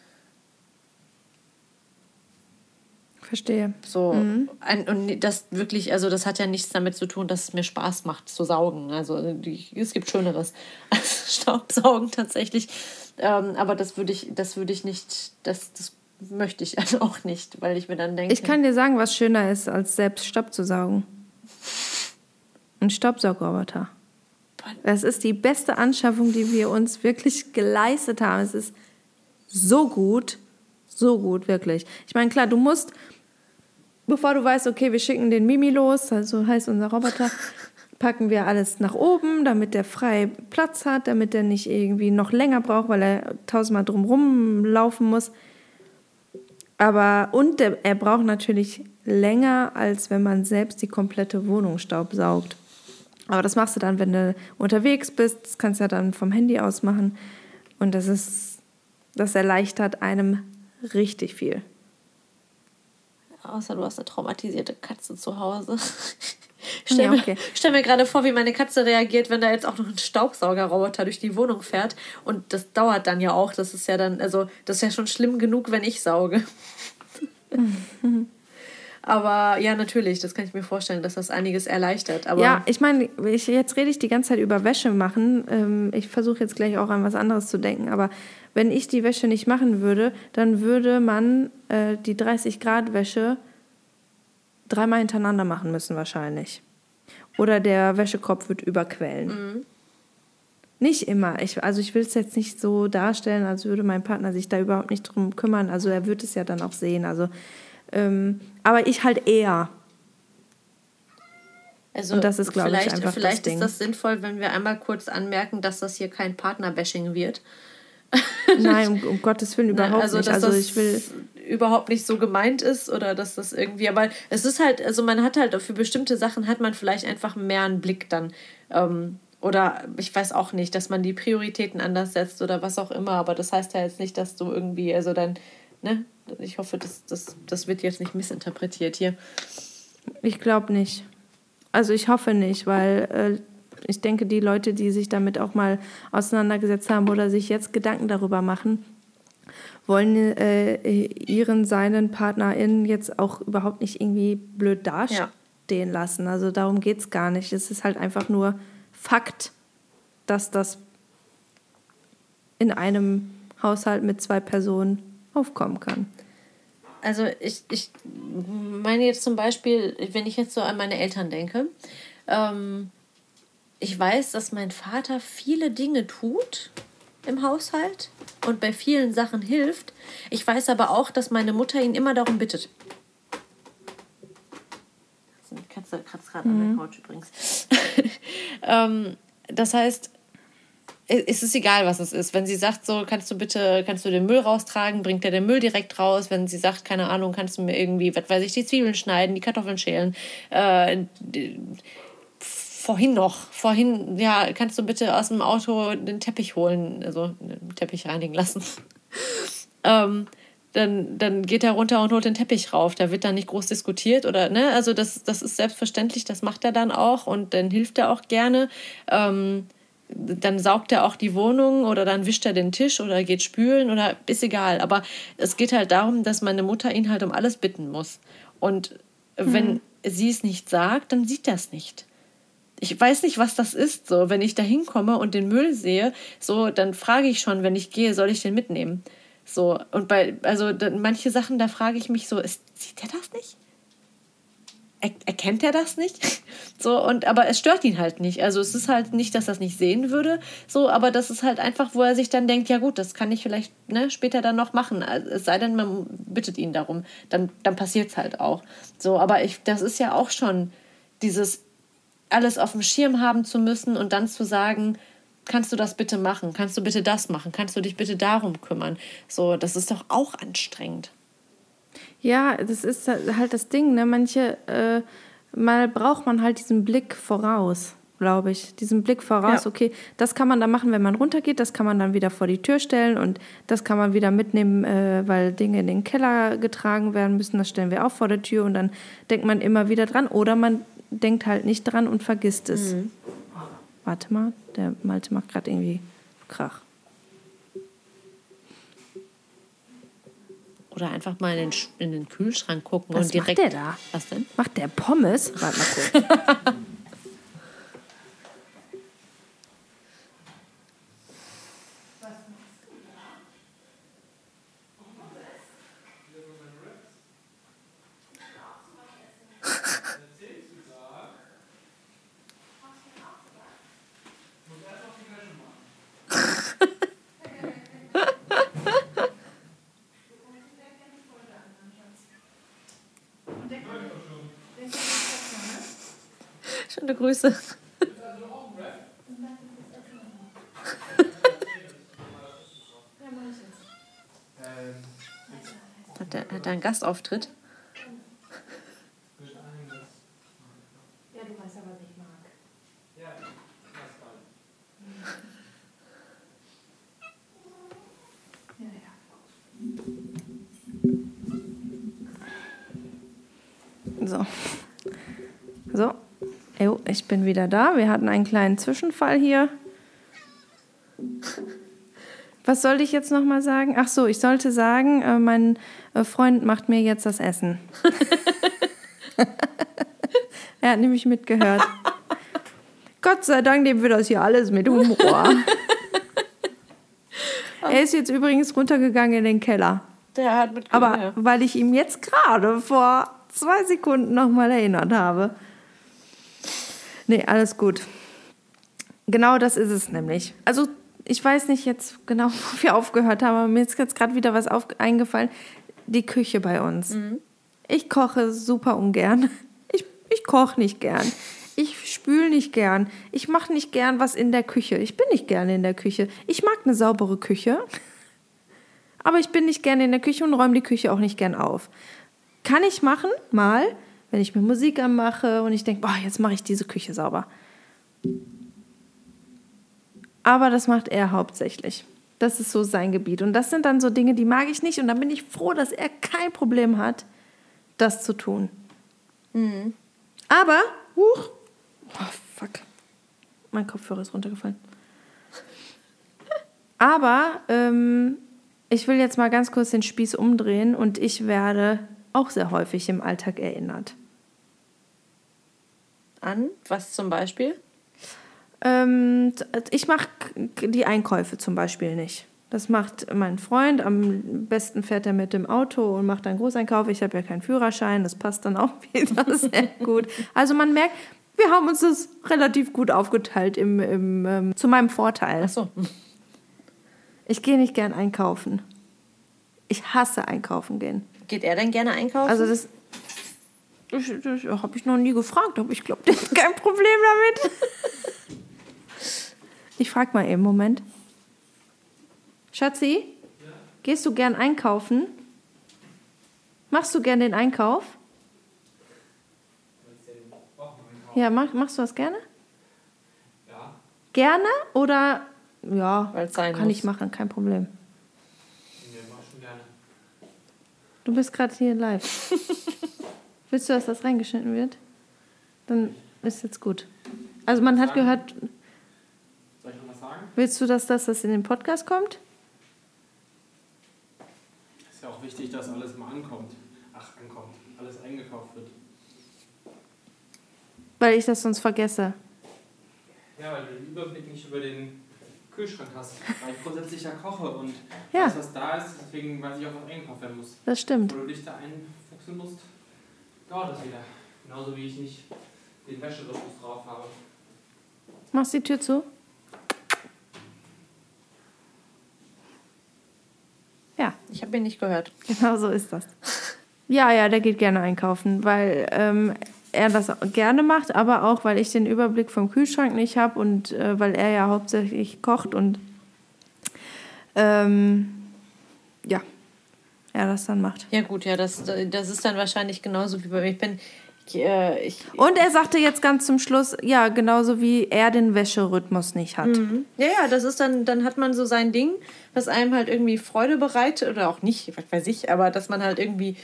Verstehe. So, mhm. ein, und das wirklich, also das hat ja nichts damit zu tun, dass es mir Spaß macht zu saugen. Also die, es gibt Schöneres als Staubsaugen tatsächlich. Ähm, aber das würde ich, das würde ich nicht, das, das möchte ich also auch nicht, weil ich mir dann denke. Ich kann dir sagen, was schöner ist, als selbst Staub zu saugen. Ein Staubsaugerroboter. Das ist die beste Anschaffung, die wir uns wirklich geleistet haben. Es ist so gut, so gut, wirklich. Ich meine, klar, du musst, bevor du weißt, okay, wir schicken den Mimi los, also heißt unser Roboter, packen wir alles nach oben, damit der frei Platz hat, damit er nicht irgendwie noch länger braucht, weil er tausendmal drumherum laufen muss. Aber und der, er braucht natürlich länger, als wenn man selbst die komplette Wohnung staubsaugt. Aber das machst du dann, wenn du unterwegs bist. Das kannst du ja dann vom Handy aus machen. Und das ist, das erleichtert einem richtig viel. Außer du hast eine traumatisierte Katze zu Hause. stell, ja, okay. mir, stell mir gerade vor, wie meine Katze reagiert, wenn da jetzt auch noch ein Staubsaugerroboter durch die Wohnung fährt. Und das dauert dann ja auch. Das ist ja dann, also das ist ja schon schlimm genug, wenn ich sauge. Aber ja, natürlich, das kann ich mir vorstellen, dass das einiges erleichtert. Aber ja, ich meine, ich, jetzt rede ich die ganze Zeit über Wäsche machen. Ähm, ich versuche jetzt gleich auch an was anderes zu denken. Aber wenn ich die Wäsche nicht machen würde, dann würde man äh, die 30 Grad Wäsche dreimal hintereinander machen müssen wahrscheinlich. Oder der Wäschekorb wird überquellen. Mhm. Nicht immer. Ich, also ich will es jetzt nicht so darstellen, als würde mein Partner sich da überhaupt nicht drum kümmern. Also er wird es ja dann auch sehen. Also ähm, aber ich halt eher. Also Und das ist, glaube ich, einfach Vielleicht das ist das sinnvoll, wenn wir einmal kurz anmerken, dass das hier kein Partnerbashing wird. Nein, um, um Gottes Willen überhaupt also, nicht. Also das ich will. überhaupt nicht so gemeint ist oder dass das irgendwie, aber es ist halt, also man hat halt für bestimmte Sachen hat man vielleicht einfach mehr einen Blick dann. Ähm, oder ich weiß auch nicht, dass man die Prioritäten anders setzt oder was auch immer, aber das heißt ja jetzt nicht, dass du irgendwie, also dann, ne, ich hoffe, das, das, das wird jetzt nicht missinterpretiert hier. Ich glaube nicht. Also ich hoffe nicht, weil äh, ich denke, die Leute, die sich damit auch mal auseinandergesetzt haben oder sich jetzt Gedanken darüber machen, wollen äh, ihren, seinen PartnerInnen jetzt auch überhaupt nicht irgendwie blöd dastehen lassen. Also darum geht es gar nicht. Es ist halt einfach nur Fakt, dass das in einem Haushalt mit zwei Personen aufkommen kann. Also ich, ich meine jetzt zum Beispiel, wenn ich jetzt so an meine Eltern denke, ähm, ich weiß, dass mein Vater viele Dinge tut im Haushalt und bei vielen Sachen hilft. Ich weiß aber auch, dass meine Mutter ihn immer darum bittet. Die Katze kratzt gerade an der Couch übrigens. ähm, das heißt, es ist egal, was es ist. Wenn sie sagt, so kannst du bitte, kannst du den Müll raustragen, bringt er den Müll direkt raus. Wenn sie sagt, keine Ahnung, kannst du mir irgendwie, was weiß ich, die Zwiebeln schneiden, die Kartoffeln schälen. Äh, die, vorhin noch, vorhin, ja, kannst du bitte aus dem Auto den Teppich holen, also den Teppich reinigen lassen. ähm, dann, dann geht er runter und holt den Teppich rauf. Da wird dann nicht groß diskutiert oder, ne, also das, das ist selbstverständlich, das macht er dann auch und dann hilft er auch gerne. Ähm, dann saugt er auch die Wohnung oder dann wischt er den Tisch oder geht spülen oder ist egal. Aber es geht halt darum, dass meine Mutter ihn halt um alles bitten muss. Und wenn Mhm. sie es nicht sagt, dann sieht er es nicht. Ich weiß nicht, was das ist. So, wenn ich da hinkomme und den Müll sehe, so, dann frage ich schon, wenn ich gehe, soll ich den mitnehmen? So, und bei, also dann, manche Sachen, da frage ich mich so, ist, sieht er das nicht? Er, erkennt er das nicht? So, und aber es stört ihn halt nicht. Also es ist halt nicht, dass er es nicht sehen würde, so, aber das ist halt einfach, wo er sich dann denkt, ja gut, das kann ich vielleicht ne, später dann noch machen. Also, Es sei denn, man bittet ihn darum, dann, dann passiert es halt auch. So, aber ich, das ist ja auch schon dieses alles auf dem Schirm haben zu müssen und dann zu sagen, kannst du das bitte machen? Kannst du bitte das machen? Kannst du dich bitte darum kümmern? So, das ist doch auch anstrengend. Ja, das ist halt das Ding. Ne? Manche, äh, mal braucht man halt diesen Blick voraus, glaube ich. Diesen Blick voraus, Ja. okay, das kann man dann machen, wenn man runtergeht, das kann man dann wieder vor die Tür stellen und das kann man wieder mitnehmen, äh, weil Dinge in den Keller getragen werden müssen. Das stellen wir auch vor der Tür und dann denkt man immer wieder dran oder man denkt halt nicht dran und vergisst es. Oh, warte mal, der Malte macht gerade irgendwie Krach. Oder einfach mal in den, in den Kühlschrank gucken Was und direkt. macht der da? Was denn? Macht der Pommes? Warte mal kurz. Schöne Grüße. Hat der einen Gastauftritt? So. So. Jo, ich bin wieder da. Wir hatten einen kleinen Zwischenfall hier. Was sollte ich jetzt noch mal sagen? Ach so, ich sollte sagen, äh, mein äh, Freund macht mir jetzt das Essen. er hat nämlich mitgehört. Gott sei Dank nehmen wir das hier alles mit Humor. er ist jetzt übrigens runtergegangen in den Keller. Der hat mit Aber weil ich ihm jetzt gerade vor zwei Sekunden nochmal erinnert habe. Nee, alles gut. Genau das ist es nämlich. Also ich weiß nicht jetzt genau, wo wir aufgehört haben, aber mir ist jetzt gerade wieder was auf, eingefallen. Die Küche bei uns. Ich koche super ungern. Ich, ich koche nicht gern. Ich spüle nicht gern. Ich mache nicht gern was in der Küche. Ich bin nicht gerne in der Küche. Ich mag eine saubere Küche. Aber ich bin nicht gerne in der Küche und räume die Küche auch nicht gern auf. Kann ich machen, mal, wenn ich mir Musik anmache und ich denke, boah, jetzt mache ich diese Küche sauber. Aber das macht er hauptsächlich. Das ist so sein Gebiet. Und das sind dann so Dinge, die mag ich nicht. Und dann bin ich froh, dass er kein Problem hat, das zu tun. Mhm. Aber, huch, oh, fuck, mein Kopfhörer ist runtergefallen. Aber ähm, ich will jetzt mal ganz kurz den Spieß umdrehen und ich werde auch sehr häufig im Alltag erinnert. An was zum Beispiel? Ähm, ich mache die Einkäufe zum Beispiel nicht. Das macht mein Freund. Am besten fährt er mit dem Auto und macht einen Großeinkauf. Ich habe ja keinen Führerschein. Das passt dann auch wieder sehr gut. Also man merkt, wir haben uns das relativ gut aufgeteilt im, im ähm, zu meinem Vorteil. Ach so. Ich gehe nicht gern einkaufen. Ich hasse einkaufen gehen. Geht er denn gerne einkaufen? Also das, das, das habe ich noch nie gefragt, aber ich glaube, der hat kein Problem damit. Ich frage mal eben, Moment. Schatzi, ja? gehst du gern einkaufen? Machst du gern den Einkauf? Ja, mach, machst du das gerne? Ja. Gerne oder ja, kann muss. ich machen, kein Problem. Nee, mach schon gerne. Du bist gerade hier live. Willst du, dass das reingeschnitten wird? Dann ist jetzt gut. Also man hat gehört. Soll ich noch was sagen? Willst du, dass das, das in den Podcast kommt? Ist ja auch wichtig, dass alles mal ankommt. Ach, ankommt. Alles eingekauft wird. Weil ich das sonst vergesse. Ja, weil du den Überblick nicht über den Kühlschrank hast. Weil ich grundsätzlich ja koche und ja. weiß, was da ist, deswegen weiß ich auch, was eingekauft werden muss. Das stimmt. Wo du dich da einfuchsen musst, dauert das wieder. Genauso wie ich nicht den Wäscherhythmus drauf habe. Machst die Tür zu? Ja. Ich habe ihn nicht gehört. Genau so ist das. Ja, ja, der geht gerne einkaufen, weil ähm, er das gerne macht, aber auch, weil ich den Überblick vom Kühlschrank nicht habe und äh, weil er ja hauptsächlich kocht und ähm, ja, er das dann macht. Ja gut, ja, das, das ist dann wahrscheinlich genauso wie bei mir. Ich bin ich, äh, ich, und er sagte jetzt ganz zum Schluss, ja, genauso wie er den Wäscherhythmus nicht hat. Mhm. Ja, ja, das ist dann, dann hat man so sein Ding, was einem halt irgendwie Freude bereitet oder auch nicht, was weiß ich, aber dass man halt irgendwie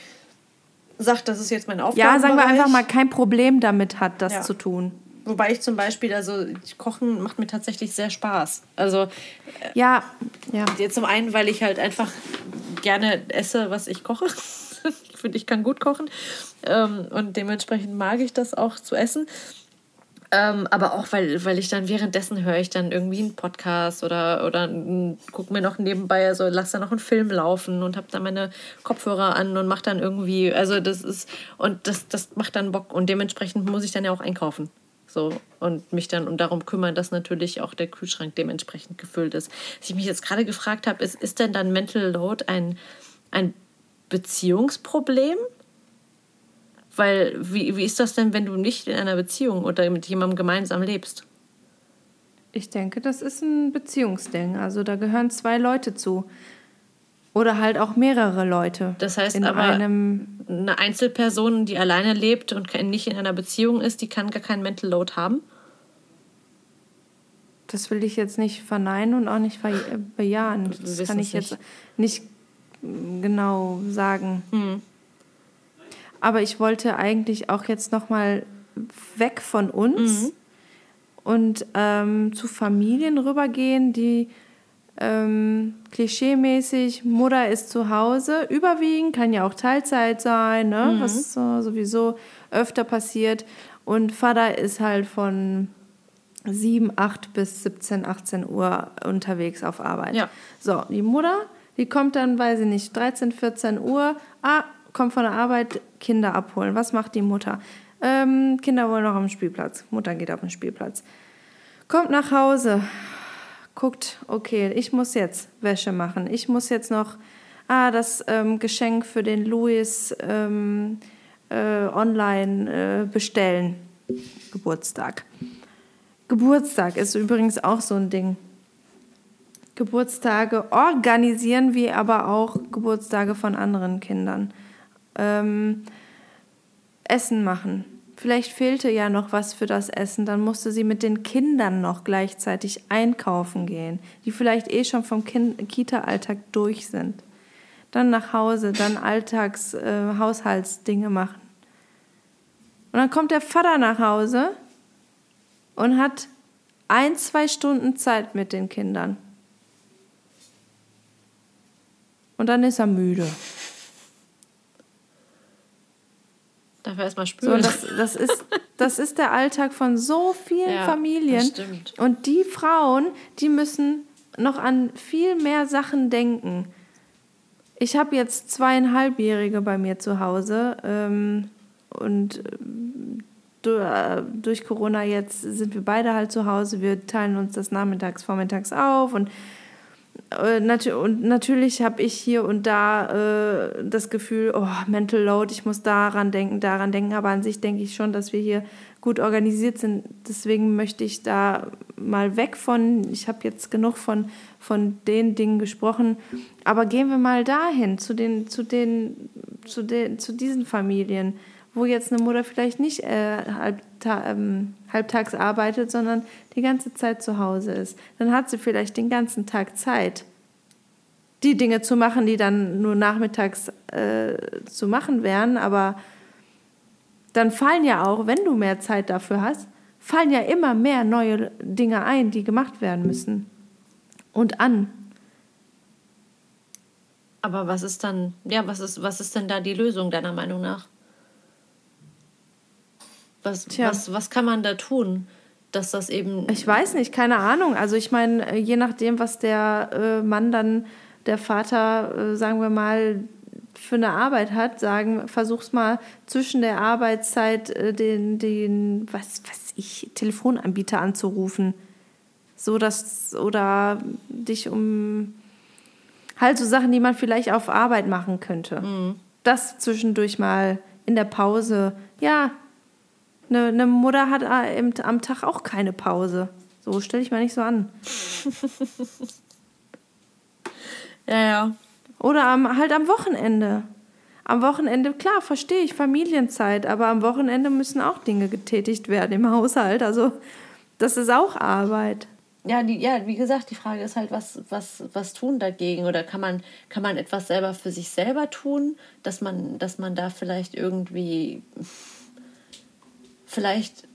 sagt, das ist jetzt mein Aufgabe. Ja, sagen wir einfach mal, kein Problem damit hat, das ja. zu tun. Wobei ich zum Beispiel, also Kochen macht mir tatsächlich sehr Spaß. Also äh, ja, ja. Zum einen, weil ich halt einfach gerne esse, was ich koche. ich finde, ich kann gut kochen ähm, und dementsprechend mag ich das auch zu essen. Ähm, aber auch, weil, weil ich dann währenddessen höre ich dann irgendwie einen Podcast oder, oder gucke mir noch nebenbei, also lasse dann noch einen Film laufen und habe dann meine Kopfhörer an und mache dann irgendwie, also das ist, und das, das macht dann Bock und dementsprechend muss ich dann ja auch einkaufen. So, und mich dann und darum kümmern, dass natürlich auch der Kühlschrank dementsprechend gefüllt ist. Was ich mich jetzt gerade gefragt habe, ist, ist denn dann Mental Load ein, ein Beziehungsproblem? Weil, wie, wie ist das denn, wenn du nicht in einer Beziehung oder mit jemandem gemeinsam lebst? Ich denke, das ist ein Beziehungsding. Also da gehören zwei Leute zu. Oder halt auch mehrere Leute. Das heißt in aber, eine Einzelperson, die alleine lebt und nicht in einer Beziehung ist, die kann gar keinen Mental Load haben? Das will ich jetzt nicht verneinen und auch nicht bejahen. Das kann ich jetzt nicht genau sagen. Hm. Aber ich wollte eigentlich auch jetzt noch mal weg von uns mhm. und ähm, zu Familien rübergehen, die ähm, klischeemäßig Mutter ist zu Hause, überwiegend, kann ja auch Teilzeit sein, ne? Mhm. was so, sowieso öfter passiert. Und Vater ist halt von 7, 8 bis 17, 18 Uhr unterwegs auf Arbeit. Ja. So, die Mutter, die kommt dann, weiß ich nicht, 13, 14 Uhr, ah, kommt von der Arbeit, Kinder abholen. Was macht die Mutter? Ähm, Kinder wollen noch am Spielplatz. Mutter geht auf den Spielplatz. Kommt nach Hause, guckt, okay, ich muss jetzt Wäsche machen. Ich muss jetzt noch ah, das ähm, Geschenk für den Louis ähm, äh, online äh, bestellen. Geburtstag. Geburtstag ist übrigens auch so ein Ding. Geburtstage organisieren wir aber auch Geburtstage von anderen Kindern. Ähm, Essen machen. Vielleicht fehlte ja noch was für das Essen, dann musste sie mit den Kindern noch gleichzeitig einkaufen gehen, die vielleicht eh schon vom Kita-Alltag durch sind. Dann nach Hause, dann Alltags-, äh, Haushaltsdinge machen. Und dann kommt der Vater nach Hause und hat ein, zwei Stunden Zeit mit den Kindern. Und dann ist er müde. Darf er erstmal spüren. So, das, das, ist, das ist der Alltag von so vielen ja, Familien. Und die Frauen, die müssen noch an viel mehr Sachen denken. Ich habe jetzt zweieinhalbjährige bei mir zu Hause ähm, und äh, durch Corona jetzt sind wir beide halt zu Hause. Wir teilen uns das nachmittags, vormittags auf und äh, und natürlich habe ich hier und da äh, das Gefühl, oh, Mental Load, ich muss daran denken, daran denken. Aber an sich denke ich schon, dass wir hier gut organisiert sind. Deswegen möchte ich da mal weg von, ich habe jetzt genug von, von den Dingen gesprochen. Aber gehen wir mal dahin, zu, den, zu, den, zu, den, zu diesen Familien wo jetzt eine Mutter vielleicht nicht äh, halbta ähm, halbtags arbeitet, sondern die ganze Zeit zu Hause ist. Dann hat sie vielleicht den ganzen Tag Zeit, die Dinge zu machen, die dann nur nachmittags äh, zu machen wären. Aber dann fallen ja auch, wenn du mehr Zeit dafür hast, fallen ja immer mehr neue Dinge ein, die gemacht werden müssen. Und an. Aber was ist dann, ja, was ist, was ist denn da die Lösung deiner Meinung nach? Was, was, was kann man da tun, dass das eben. Ich weiß nicht, keine Ahnung. Also ich meine, äh, je nachdem, was der äh, Mann dann, der Vater, äh, sagen wir mal, für eine Arbeit hat, sagen, versuch's mal zwischen der Arbeitszeit äh, den, den, was weiß ich, Telefonanbieter anzurufen. So dass, oder dich um halt so Sachen, die man vielleicht auf Arbeit machen könnte. Mhm. Das zwischendurch mal in der Pause. Ja, eine, eine Mutter hat am Tag auch keine Pause. So stelle ich mal nicht so an. ja, ja. Oder am, halt am Wochenende. Am Wochenende, klar, verstehe ich, Familienzeit, aber am Wochenende müssen auch Dinge getätigt werden im Haushalt. Also das ist auch Arbeit. Ja, die, ja, wie gesagt, die Frage ist halt, was, was, was tun dagegen? Oder kann man, kann man etwas selber für sich selber tun, dass man, dass man da vielleicht irgendwie vielleicht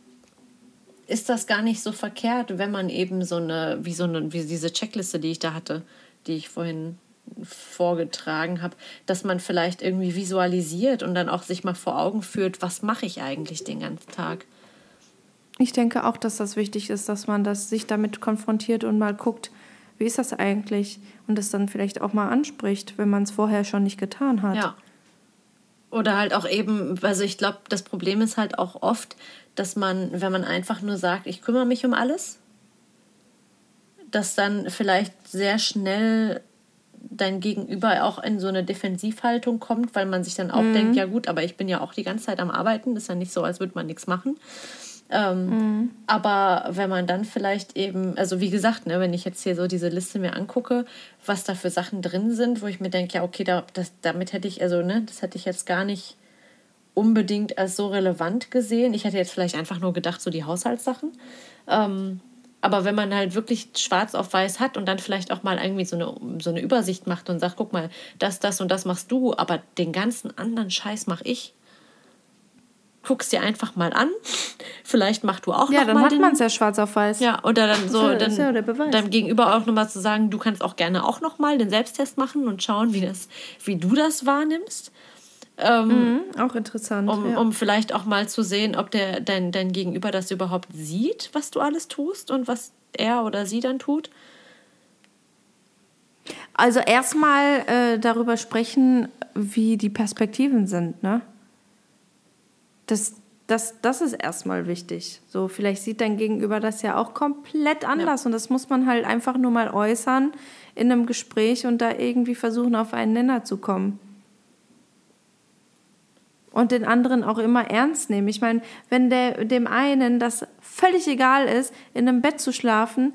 ist das gar nicht so verkehrt, wenn man eben so eine, wie so eine, wie diese Checkliste, die ich da hatte, die ich vorhin vorgetragen habe, dass man vielleicht irgendwie visualisiert und dann auch sich mal vor Augen führt, was mache ich eigentlich den ganzen Tag. Ich denke auch, dass das wichtig ist, dass man das sich damit konfrontiert und mal guckt, wie ist das eigentlich und das dann vielleicht auch mal anspricht, wenn man es vorher schon nicht getan hat. Ja. Oder halt auch eben, also ich glaube, das Problem ist halt auch oft, dass man, wenn man einfach nur sagt, ich kümmere mich um alles, dass dann vielleicht sehr schnell dein Gegenüber auch in so eine Defensivhaltung kommt, weil man sich dann auch mhm. denkt, ja gut, aber ich bin ja auch die ganze Zeit am Arbeiten, ist ja nicht so, als würde man nichts machen. Ähm, mhm. Aber wenn man dann vielleicht eben, also wie gesagt, ne, wenn ich jetzt hier so diese Liste mir angucke, was da für Sachen drin sind, wo ich mir denke, ja, okay, da, das, damit hätte ich, also, ne, das hätte ich jetzt gar nicht unbedingt als so relevant gesehen. Ich hätte jetzt vielleicht einfach nur gedacht, so die Haushaltssachen. Ähm, aber wenn man halt wirklich schwarz auf weiß hat und dann vielleicht auch mal irgendwie so eine, so eine Übersicht macht und sagt, guck mal, das, das und das machst du, aber den ganzen anderen Scheiß mache ich, guckst dir einfach mal an. Vielleicht machst du auch ja, noch mal. Ja, dann hat man es ja schwarz auf weiß. Ja, oder dann so, dann ja deinem Gegenüber auch nochmal zu sagen, du kannst auch gerne auch nochmal den Selbsttest machen und schauen, wie, das, wie du das wahrnimmst. Ähm, mhm, auch interessant. Um, ja. um vielleicht auch mal zu sehen, ob der, dein, dein Gegenüber das überhaupt sieht, was du alles tust und was er oder sie dann tut. Also erstmal äh, darüber sprechen, wie die Perspektiven sind, ne? Das, das, das ist erstmal wichtig. So, vielleicht sieht dein Gegenüber das ja auch komplett anders. Ja. Und das muss man halt einfach nur mal äußern in einem Gespräch und da irgendwie versuchen, auf einen Nenner zu kommen. und den anderen auch immer ernst nehmen. Ich meine, wenn der, dem einen das völlig egal ist, in einem Bett zu schlafen,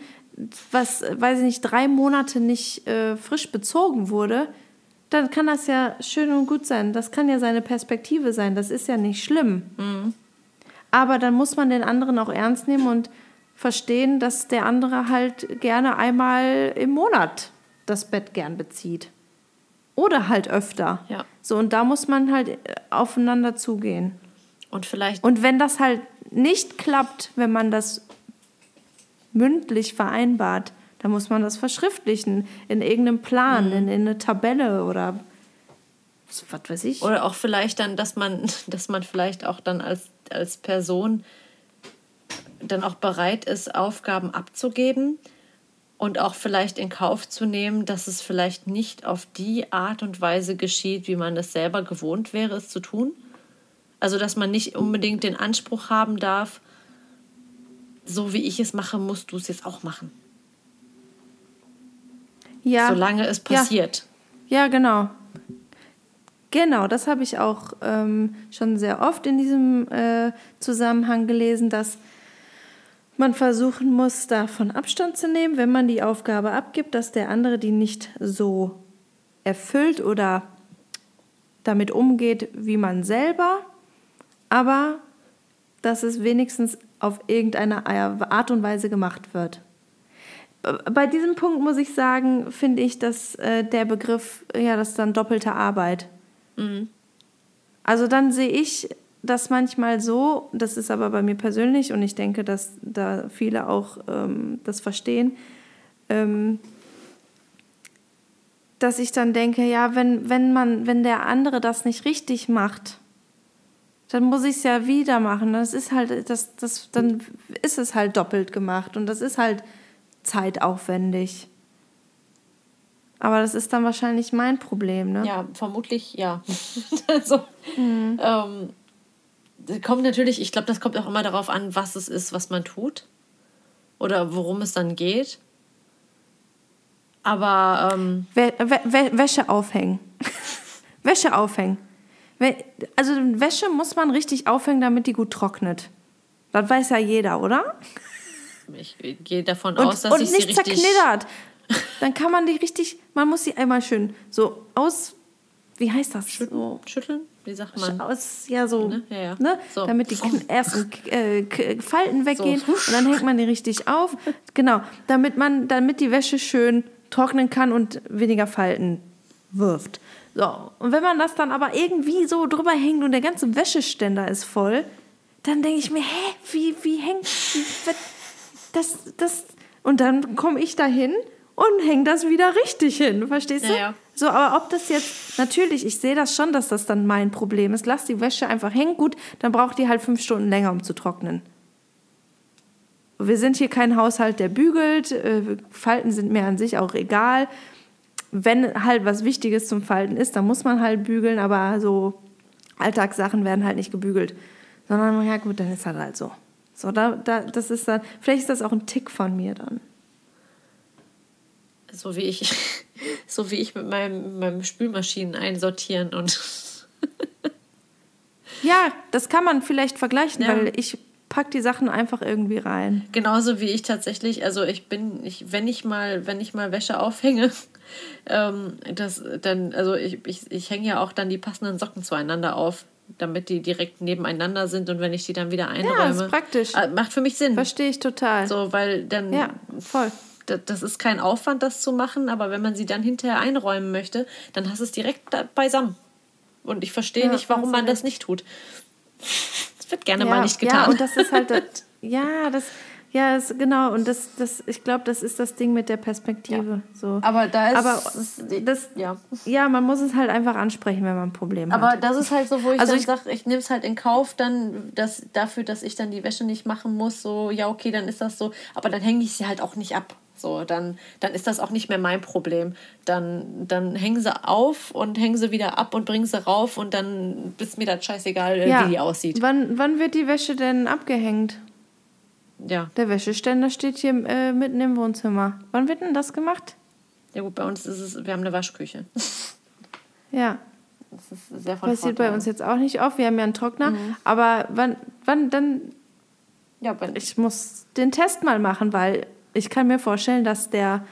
was, weiß ich nicht, drei Monate nicht äh, frisch bezogen wurde, dann kann das ja schön und gut sein. Das kann ja seine Perspektive sein. Das ist ja nicht schlimm. Mhm. Aber dann muss man den anderen auch ernst nehmen und verstehen, dass der andere halt gerne einmal im Monat das Bett gern bezieht. Oder halt öfter. Ja. So, und da muss man halt äh, aufeinander zugehen. Und vielleicht. Und wenn das halt nicht klappt, wenn man das mündlich vereinbart, dann muss man das verschriftlichen in irgendeinem Plan, mhm. in, in eine Tabelle oder was weiß ich. Oder auch vielleicht dann, dass man, dass man vielleicht auch dann als, als Person dann auch bereit ist, Aufgaben abzugeben und auch vielleicht in Kauf zu nehmen, dass es vielleicht nicht auf die Art und Weise geschieht, wie man es selber gewohnt wäre, es zu tun. Also, dass man nicht unbedingt den Anspruch haben darf, so wie ich es mache, musst du es jetzt auch machen. Ja. Solange es passiert. Ja, ja genau. Genau, das habe ich auch ähm, schon sehr oft in diesem äh, Zusammenhang gelesen, dass man versuchen muss, davon Abstand zu nehmen, wenn man die Aufgabe abgibt, dass der andere die nicht so erfüllt oder damit umgeht wie man selber, aber dass es wenigstens auf irgendeine Art und Weise gemacht wird. Bei diesem Punkt muss ich sagen, finde ich, dass äh, der Begriff, ja, das ist dann doppelte Arbeit. Mhm. Also dann sehe ich das manchmal so, das ist aber bei mir persönlich und ich denke, dass da viele auch ähm, das verstehen, ähm, dass ich dann denke, ja, wenn, wenn man, wenn der andere das nicht richtig macht, dann muss ich es ja wieder machen. Das ist halt, das, das, dann ist es halt doppelt gemacht und das ist halt zeitaufwendig. Aber das ist dann wahrscheinlich mein Problem, ne? Ja, vermutlich ja. also, mhm. ähm, kommt natürlich, ich glaube, das kommt auch immer darauf an, was es ist, was man tut oder worum es dann geht. Aber ähm, Wä Wä Wäsche aufhängen. Wäsche aufhängen. Also Wäsche muss man richtig aufhängen, damit die gut trocknet. Das weiß ja jeder, oder? Ich gehe davon und, aus, dass und ich nicht sie richtig zerknittert. Dann kann man die richtig, man muss sie einmal schön so aus, wie heißt das? Schütteln? Schütteln? Wie sagt man? Aus, ja, so. Ne? Ja, ja. Ne? so. Damit die ersten äh, Falten weggehen so. und dann hängt man die richtig auf. Genau, damit, man, damit die Wäsche schön trocknen kann und weniger Falten wirft. So, und wenn man das dann aber irgendwie so drüber hängt und der ganze Wäscheständer ist voll, dann denke ich mir, hä, wie, wie hängt wie, das, das. Und dann komme ich da hin und hänge das wieder richtig hin, verstehst du? Ja, ja. So, aber ob das jetzt, natürlich, ich sehe das schon, dass das dann mein Problem ist. Lass die Wäsche einfach hängen, gut, dann braucht die halt fünf Stunden länger, um zu trocknen. Wir sind hier kein Haushalt, der bügelt. Äh, Falten sind mir an sich auch egal. Wenn halt was Wichtiges zum Falten ist, dann muss man halt bügeln, aber so Alltagssachen werden halt nicht gebügelt. Sondern, ja gut, dann ist das halt so. So, da, da, das ist dann, vielleicht ist das auch ein Tick von mir dann so wie ich, so wie ich mit meinem, meinem Spülmaschinen einsortieren und. ja, das kann man vielleicht vergleichen, ja. weil ich pack die Sachen einfach irgendwie rein. Genauso wie ich tatsächlich, also ich bin, ich, wenn ich mal, wenn ich mal Wäsche aufhänge, ähm, das dann, also ich, ich, ich hänge ja auch dann die passenden Socken zueinander auf, damit die direkt nebeneinander sind und wenn ich die dann wieder einräume. Ja, ist praktisch. Äh, macht für mich Sinn. Verstehe ich total. So, weil dann. Ja, voll das ist kein Aufwand, das zu machen, aber wenn man sie dann hinterher einräumen möchte, dann hast du es direkt beisammen. Und ich verstehe ja, nicht, warum man das nicht tut. Das wird gerne ja, mal nicht getan. Ja, und das ist halt, ja, das, ja, das, genau. Und das, das, ich glaube, das ist das Ding mit der Perspektive. Ja. So. Aber da ist, Aber das, ja. ja, man muss es halt einfach ansprechen, wenn man ein Problem Aber hat. Aber das ist halt so, wo ich also dann sage, ich nehme es halt in Kauf, dann dass, dafür, dass ich dann die Wäsche nicht machen muss. So, ja, okay, dann ist das so. Aber dann hänge ich sie halt auch nicht ab. So, dann, dann ist das auch nicht mehr mein Problem. Dann, dann hängen sie auf und hängen sie wieder ab und bringen sie rauf und dann ist mir das scheißegal, ja. wie die aussieht. Wann, wann wird die Wäsche denn abgehängt? Ja. Der Wäscheständer steht hier äh, mitten im Wohnzimmer. Wann wird denn das gemacht? Ja gut, bei uns ist es, wir haben eine Waschküche. Ja. ist sehr von Passiert Vorteil. bei uns jetzt auch nicht oft. Wir haben ja einen Trockner. Aber wann, wann dann? Ja, wenn Ich muss den Test mal machen, weil ich kann mir vorstellen, dass der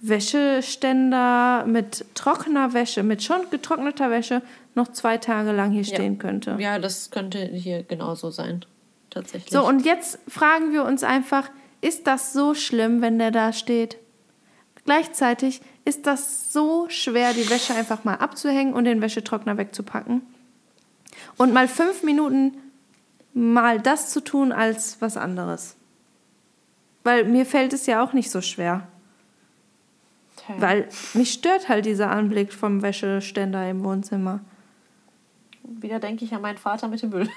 Wäscheständer mit trockener Wäsche, mit schon getrockneter Wäsche, noch zwei Tage lang hier stehen könnte. Ja, das könnte hier genauso sein. Tatsächlich. So, und jetzt fragen wir uns einfach, ist das so schlimm, wenn der da steht? Gleichzeitig ist das so schwer, die Wäsche einfach mal abzuhängen und den Wäschetrockner wegzupacken. Und mal fünf Minuten mal das zu tun als was anderes. Weil mir fällt es ja auch nicht so schwer. Tja. Weil mich stört halt dieser Anblick vom Wäscheständer im Wohnzimmer. Wieder denke ich an meinen Vater mit dem Müll.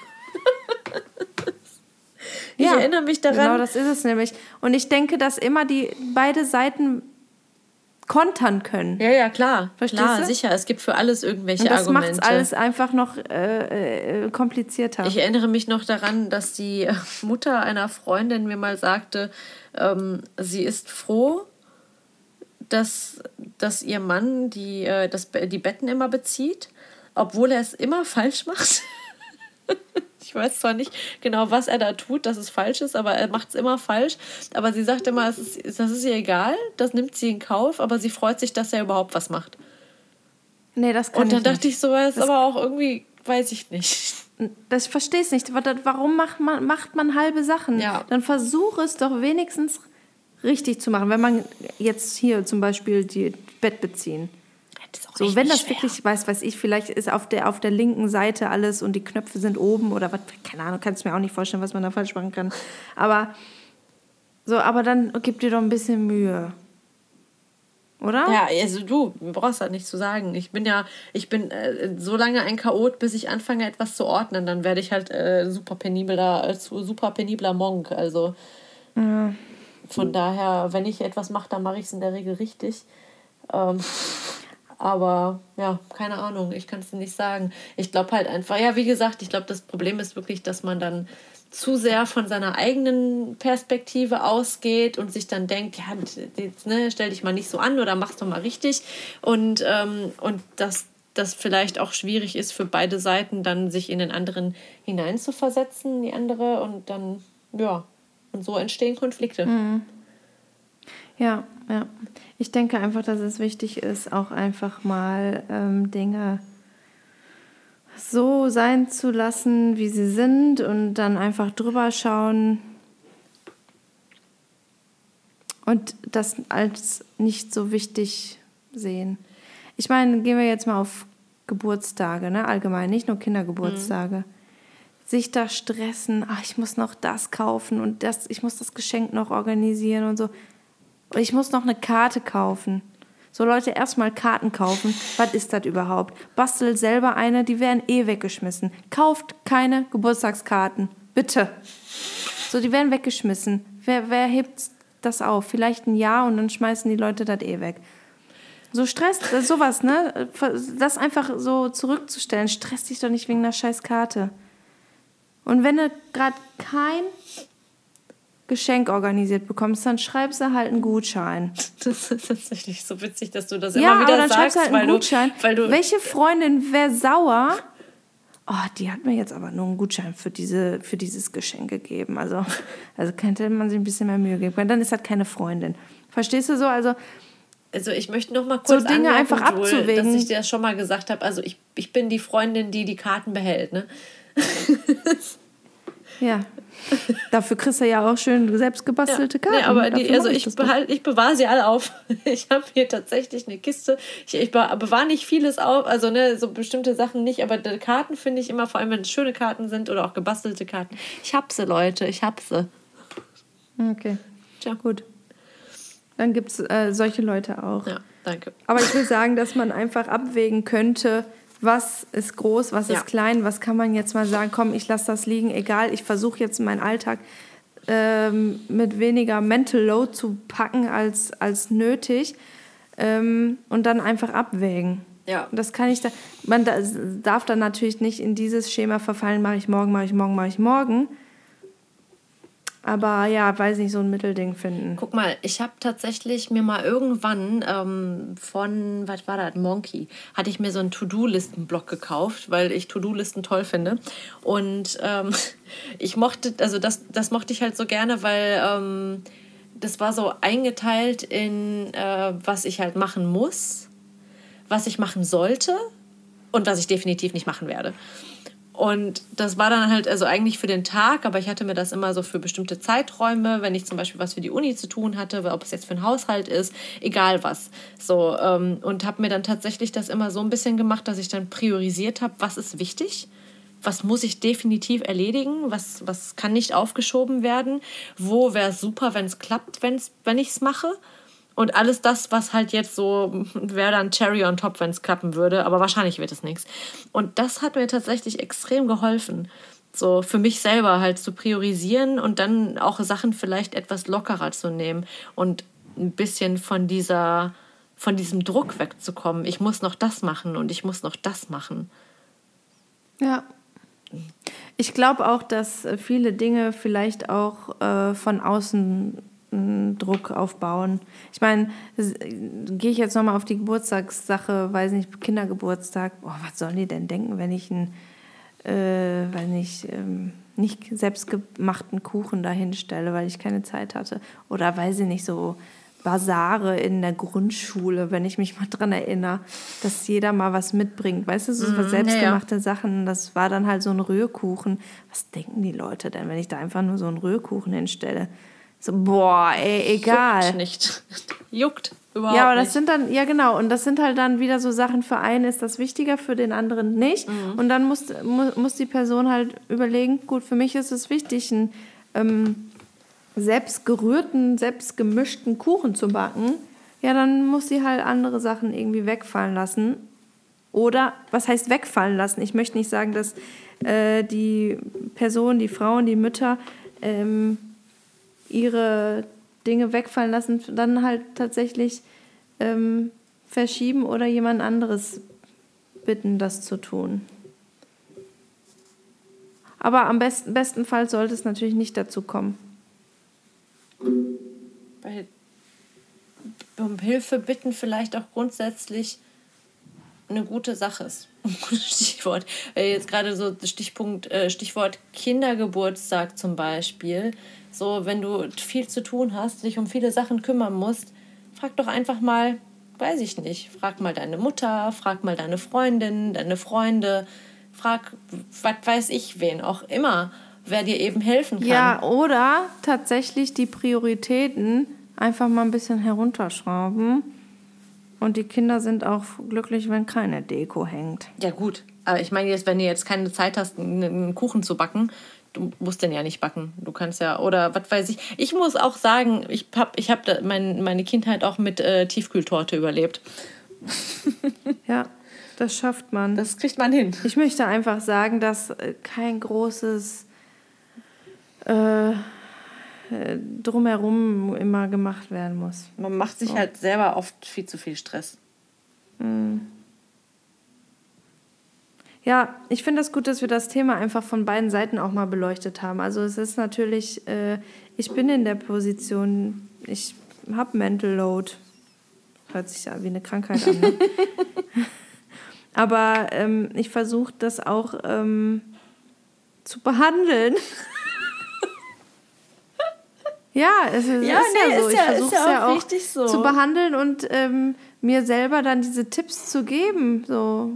Ich Ja, erinnere mich daran. Genau, das ist es nämlich. Und ich denke, dass immer die beide Seiten kontern können. ja, ja, klar. Verstehst klar, du? sicher. Es gibt für alles irgendwelche Und das macht Argumente. es alles einfach noch äh, äh, komplizierter. Ich erinnere mich noch daran, dass die Mutter einer Freundin mir mal sagte, ähm, sie ist froh, dass, dass ihr Mann die, äh, das, die Betten immer bezieht, obwohl er es immer falsch macht. ich weiß zwar nicht genau, was er da tut, dass es falsch ist, aber er macht es immer falsch. Aber sie sagt immer, es ist, das ist ihr egal, das nimmt sie in Kauf, aber sie freut sich, dass er überhaupt was macht. nee, das kann Und dann ich dachte nicht. ich so, das ist aber auch irgendwie, weiß ich nicht. Das verstehe ich nicht. Warum macht man, macht man halbe Sachen? Ja. Dann versuche es doch wenigstens richtig zu machen. Wenn man jetzt hier zum Beispiel die Bett beziehen. Das ist auch So, echt wenn nicht das schwer. wirklich, weiß, weiß ich, vielleicht ist auf der, auf der linken Seite alles und die Knöpfe sind oben oder was, keine Ahnung, kannst mir auch nicht vorstellen, was man da falsch machen kann. Aber so, aber dann gib dir doch ein bisschen Mühe. Oder? Ja, also du brauchst halt nichts zu sagen. Ich bin ja, ich bin äh, so lange ein Chaot, bis ich anfange, etwas zu ordnen. Dann werde ich halt äh, super penibler, äh, super penibler Monk. Also von daher, wenn ich etwas mache, dann mache ich es in der Regel richtig. Ähm, aber ja, keine Ahnung, ich kann es nicht sagen. Ich glaube halt einfach, ja, wie gesagt, ich glaube, das Problem ist wirklich, dass man dann zu sehr von seiner eigenen Perspektive ausgeht und sich dann denkt, ja, jetzt, ne, stell dich mal nicht so an oder mach's doch mal richtig. Und, ähm, und dass das vielleicht auch schwierig ist für beide Seiten, dann sich in den anderen hineinzuversetzen, die andere, und dann, ja, und so entstehen Konflikte. Ja, ja. Ich denke einfach, dass es wichtig ist, auch einfach mal ähm, Dinge so sein zu lassen, wie sie sind und dann einfach drüber schauen und das als nicht so wichtig sehen. Ich meine, gehen wir jetzt mal auf Geburtstage, ne? allgemein, nicht nur Kindergeburtstage. Sich da stressen, ach, ich muss noch das kaufen und das, ich muss das Geschenk noch organisieren und so. Ich muss noch eine Karte kaufen. So Leute, erstmal Karten kaufen. Was ist das überhaupt? Bastelt selber eine, die werden eh weggeschmissen. Kauft keine Geburtstagskarten. Bitte. So, die werden weggeschmissen. Wer, wer hebt das auf? Vielleicht ein Jahr und dann schmeißen die Leute das eh weg. So Stress, ist sowas, ne? Das einfach so zurückzustellen. Stress dich doch nicht wegen einer scheiß Karte. Und wenn du gerade kein Geschenk organisiert bekommst, dann schreibst du halt einen Gutschein. Das ist tatsächlich so witzig, dass du das Ja, immer wieder aber dann sagst, schreibst du halt weil einen Gutschein. du, weil du Welche Freundin wäre sauer? Oh, die hat mir jetzt aber nur einen Gutschein für, diese, für dieses Geschenk gegeben. Also, also könnte man sich ein bisschen mehr Mühe geben. Weil dann ist halt keine Freundin. Verstehst du so? Also, Also ich möchte noch mal So kurz Dinge anmerken, einfach abzuwägen. dass ich dir das schon mal gesagt habe. Also ich, ich bin die Freundin, die die Karten behält. Ne? ja. Dafür kriegst du ja auch schön selbst gebastelte Karten. Nee, aber die, also ich, behal, ich bewahre sie alle auf. Ich habe hier tatsächlich eine Kiste. Ich, ich be- bewahre nicht vieles auf, also ne, so bestimmte Sachen nicht, aber die Karten finde ich immer, vor allem wenn es schöne Karten sind oder auch gebastelte Karten. Ich hab sie, Leute, ich hab sie. Okay. Tja. Gut. Dann gibt es äh, solche Leute auch. Ja, danke. Aber ich will sagen, dass man einfach abwägen könnte, was ist groß, was Ja. ist klein, was kann man jetzt mal sagen, komm, ich lasse das liegen, egal, ich versuche jetzt meinen Alltag ähm, mit weniger Mental Load zu packen als, als nötig ähm, und dann einfach abwägen. Ja. Das kann ich da, man da, darf dann natürlich nicht in dieses Schema verfallen, mache ich morgen, mache ich morgen, mache ich morgen. Aber ja, weiß nicht, so ein Mittelding finden. Guck mal, ich habe tatsächlich mir mal irgendwann ähm, von, was war das, Monkey, hatte ich mir so einen To-Do-Listen-Block gekauft, weil ich To-Do-Listen toll finde. Und ähm, ich mochte, also das, das mochte ich halt so gerne, weil ähm, das war so eingeteilt in, äh, was ich halt machen muss, was ich machen sollte und was ich definitiv nicht machen werde. Und das war dann halt also eigentlich für den Tag, aber ich hatte mir das immer so für bestimmte Zeiträume, wenn ich zum Beispiel was für die Uni zu tun hatte, ob es jetzt für einen Haushalt ist, egal was. So, ähm, und habe mir dann tatsächlich das immer so ein bisschen gemacht, dass ich dann priorisiert habe, was ist wichtig, was muss ich definitiv erledigen, was, was kann nicht aufgeschoben werden, wo wäre es super, wenn es klappt, wenn's, wenn ich es mache. Und alles das, was halt jetzt so wäre dann Cherry on top, wenn es klappen würde, aber wahrscheinlich wird es nichts. Und das hat mir tatsächlich extrem geholfen, so für mich selber halt zu priorisieren und dann auch Sachen vielleicht etwas lockerer zu nehmen und ein bisschen von dieser von diesem Druck wegzukommen. Ich muss noch das machen und ich muss noch das machen. Ja. Ich glaube auch, dass viele Dinge vielleicht auch äh, von außen Druck aufbauen. Ich meine, gehe ich jetzt nochmal auf die Geburtstagssache, weiß nicht, Kindergeburtstag, oh, was sollen die denn denken, wenn ich einen, äh, weil nicht, ähm, nicht selbstgemachten Kuchen dahin stelle, weil ich keine Zeit hatte. Oder weiß ich nicht, so Basare in der Grundschule, wenn ich mich mal dran erinnere, dass jeder mal was mitbringt. Weißt du, so mm, selbstgemachte ja, ja. Sachen, das war dann halt so ein Rührkuchen. Was denken die Leute denn, wenn ich da einfach nur so einen Rührkuchen hinstelle? So, boah, ey, egal. Juckt nicht. Juckt überhaupt Ja, aber das nicht. sind dann, ja genau, und das sind halt dann wieder so Sachen, für einen ist das wichtiger, für den anderen nicht. Mhm. Und dann muss, muss, muss die Person halt überlegen, gut, für mich ist es wichtig, einen ähm, selbst gerührten, selbst gemischten Kuchen zu backen. Ja, dann muss sie halt andere Sachen irgendwie wegfallen lassen. Oder, was heißt wegfallen lassen? Ich möchte nicht sagen, dass äh, die Personen, die Frauen, die Mütter ähm, ihre Dinge wegfallen lassen, dann halt tatsächlich ähm, verschieben oder jemand anderes bitten, das zu tun. Aber am besten, bestenfalls sollte es natürlich nicht dazu kommen. Weil um Hilfe bitten vielleicht auch grundsätzlich eine gute Sache ist. Stichwort. Jetzt gerade so Stichpunkt, äh, Stichwort Kindergeburtstag zum Beispiel. So, wenn du viel zu tun hast, dich um viele Sachen kümmern musst, frag doch einfach mal, weiß ich nicht, frag mal deine Mutter, frag mal deine Freundin, deine Freunde, frag, was weiß ich wen, auch immer, wer dir eben helfen kann. Ja, oder tatsächlich die Prioritäten einfach mal ein bisschen herunterschrauben. Und die Kinder sind auch glücklich, wenn keine Deko hängt. Ja, gut. Aber ich meine jetzt, wenn du jetzt keine Zeit hast, einen Kuchen zu backen, du musst den ja nicht backen. Du kannst ja, oder was weiß ich. Ich muss auch sagen, ich habe ich hab mein, meine Kindheit auch mit äh, Tiefkühltorte überlebt. ja, das schafft man. Das kriegt man hin. Ich möchte einfach sagen, dass äh, kein großes äh, äh, Drumherum immer gemacht werden muss. Man macht sich so. halt selber oft viel zu viel Stress. Mhm. Ja, ich finde es das gut, dass wir das Thema einfach von beiden Seiten auch mal beleuchtet haben. Also es ist natürlich, äh, ich bin in der Position, ich habe Mental Load. Hört sich ja wie eine Krankheit an. Ne? Aber ähm, ich versuche das auch ähm, zu behandeln. ja, es ist ja, ist nee, ja so. Ist ich versuche es ja auch, ja auch so. zu behandeln und ähm, mir selber dann diese Tipps zu geben. So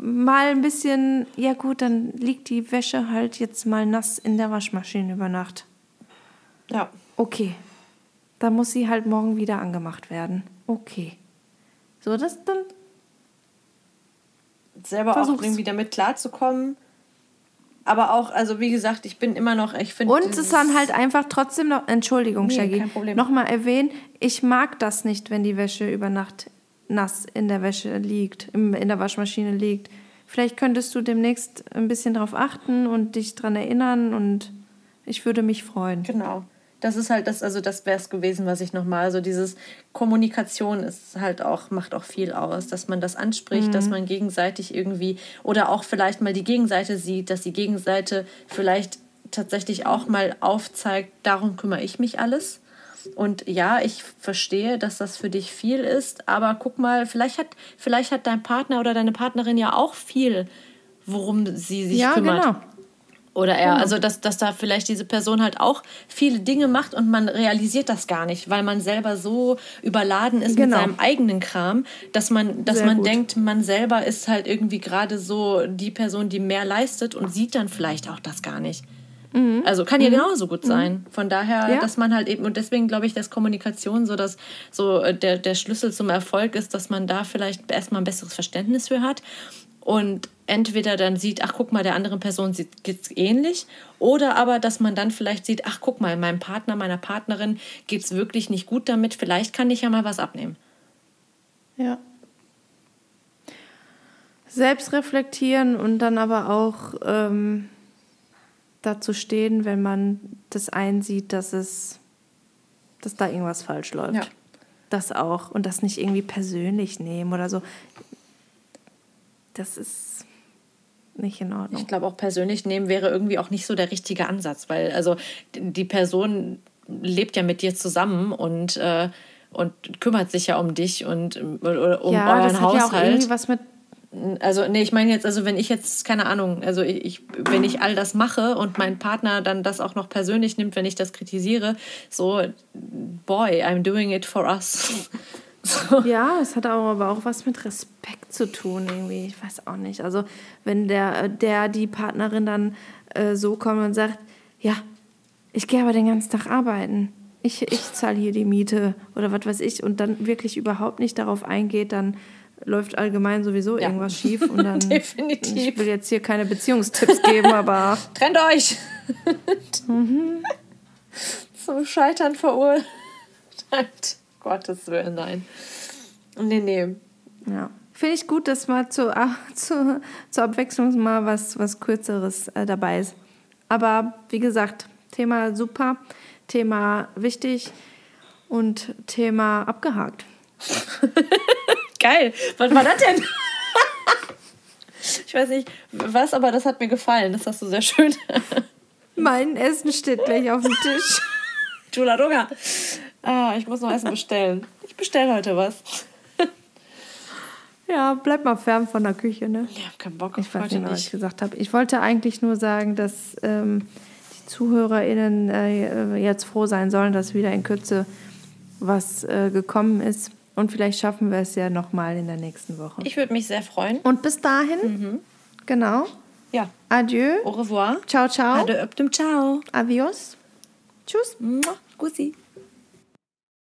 mal ein bisschen, ja gut, dann liegt die Wäsche halt jetzt mal nass in der Waschmaschine über Nacht. Ja. Okay. Dann muss sie halt morgen wieder angemacht werden. Okay. So, das dann. Selber versuch's. auch irgendwie damit klarzukommen. Aber auch, also wie gesagt, ich bin immer noch, ich finde. Und es ist dann halt einfach trotzdem noch, Entschuldigung, nee, Shaggy, nochmal erwähnen, ich mag das nicht, wenn die Wäsche über Nacht nass in der Wäsche liegt, in der Waschmaschine liegt. Vielleicht könntest du demnächst ein bisschen darauf achten und dich daran erinnern und ich würde mich freuen. Genau. Das ist halt das, also das wäre es gewesen, was ich nochmal, also dieses Kommunikation ist halt auch, macht auch viel aus, dass man das anspricht, mhm. dass man gegenseitig irgendwie oder auch vielleicht mal die Gegenseite sieht, dass die Gegenseite vielleicht tatsächlich auch mal aufzeigt, darum kümmere ich mich alles. Und ja, ich verstehe, dass das für dich viel ist, aber guck mal, vielleicht hat, vielleicht hat dein Partner oder deine Partnerin ja auch viel, worum sie sich ja, kümmert. Genau. Oder er, genau. also dass, dass da vielleicht diese Person halt auch viele Dinge macht und man realisiert das gar nicht, weil man selber so überladen ist genau. mit seinem eigenen Kram, dass man, dass man denkt, man selber ist halt irgendwie gerade so die Person, die mehr leistet und sieht dann vielleicht auch das gar nicht. Mhm. Also kann ja mhm. genauso gut sein. Mhm. Von daher, ja. dass man halt eben, und deswegen glaube ich, dass Kommunikation so dass so äh, der, der Schlüssel zum Erfolg ist, dass man da vielleicht erstmal ein besseres Verständnis für hat und entweder dann sieht, ach guck mal, der anderen Person geht es ähnlich, oder aber, dass man dann vielleicht sieht, ach guck mal, meinem Partner, meiner Partnerin geht es wirklich nicht gut damit, vielleicht kann ich ja mal was abnehmen. Ja. Selbst reflektieren und dann aber auch ähm, dazu stehen, wenn man das einsieht, dass es, dass da irgendwas falsch läuft. Ja. Das auch und das nicht irgendwie persönlich nehmen oder so. Das ist nicht in Ordnung. Ich glaube auch persönlich nehmen wäre irgendwie auch nicht so der richtige Ansatz, weil also die Person lebt ja mit dir zusammen und äh, und kümmert sich ja um dich und um, ja, euren das hat Haushalt. Ja auch irgendwie was mit also, nee, ich meine jetzt, also wenn ich jetzt, keine Ahnung, also ich, wenn ich all das mache und mein Partner dann das auch noch persönlich nimmt, wenn ich das kritisiere, so, boy, I'm doing it for us. So. Ja, es hat auch, aber auch was mit Respekt zu tun, irgendwie. Ich weiß auch nicht. Also, wenn der, der die Partnerin dann äh, so kommt und sagt: Ja, ich gehe aber den ganzen Tag arbeiten. Ich, ich zahle hier die Miete oder was weiß ich und dann wirklich überhaupt nicht darauf eingeht, dann läuft allgemein sowieso ja. irgendwas schief. Und dann, Definitiv. Ich will jetzt hier keine Beziehungstipps geben, aber. Trennt euch! mhm. Zum Scheitern verurteilt. Gottes Willen, nein. Nee, nee. Ja. Finde ich gut, dass mal zu, zu, zur Abwechslung mal was, was Kürzeres äh, dabei ist. Aber wie gesagt, Thema super, Thema wichtig und Thema abgehakt. Geil. Was war das denn? ich weiß nicht, was, aber das hat mir gefallen. Das hast du sehr schön. mein Essen steht gleich auf dem Tisch. Chula Dunga. Ah, ich muss noch Essen bestellen. Ich bestelle heute was. Ja, bleib mal fern von der Küche, ne? Ich habe keinen Bock auf ich weiß nicht, was ich gesagt habe. Ich wollte eigentlich nur sagen, dass ähm, die ZuhörerInnen äh, jetzt froh sein sollen, dass wieder in Kürze was äh, gekommen ist. Und vielleicht schaffen wir es ja nochmal in der nächsten Woche. Ich würde mich sehr freuen. Und bis dahin, mhm. genau. Ja. Adieu. Au revoir. Ciao, ciao. Öptem ciao. Adios. Tschüss. Mua. Gussi.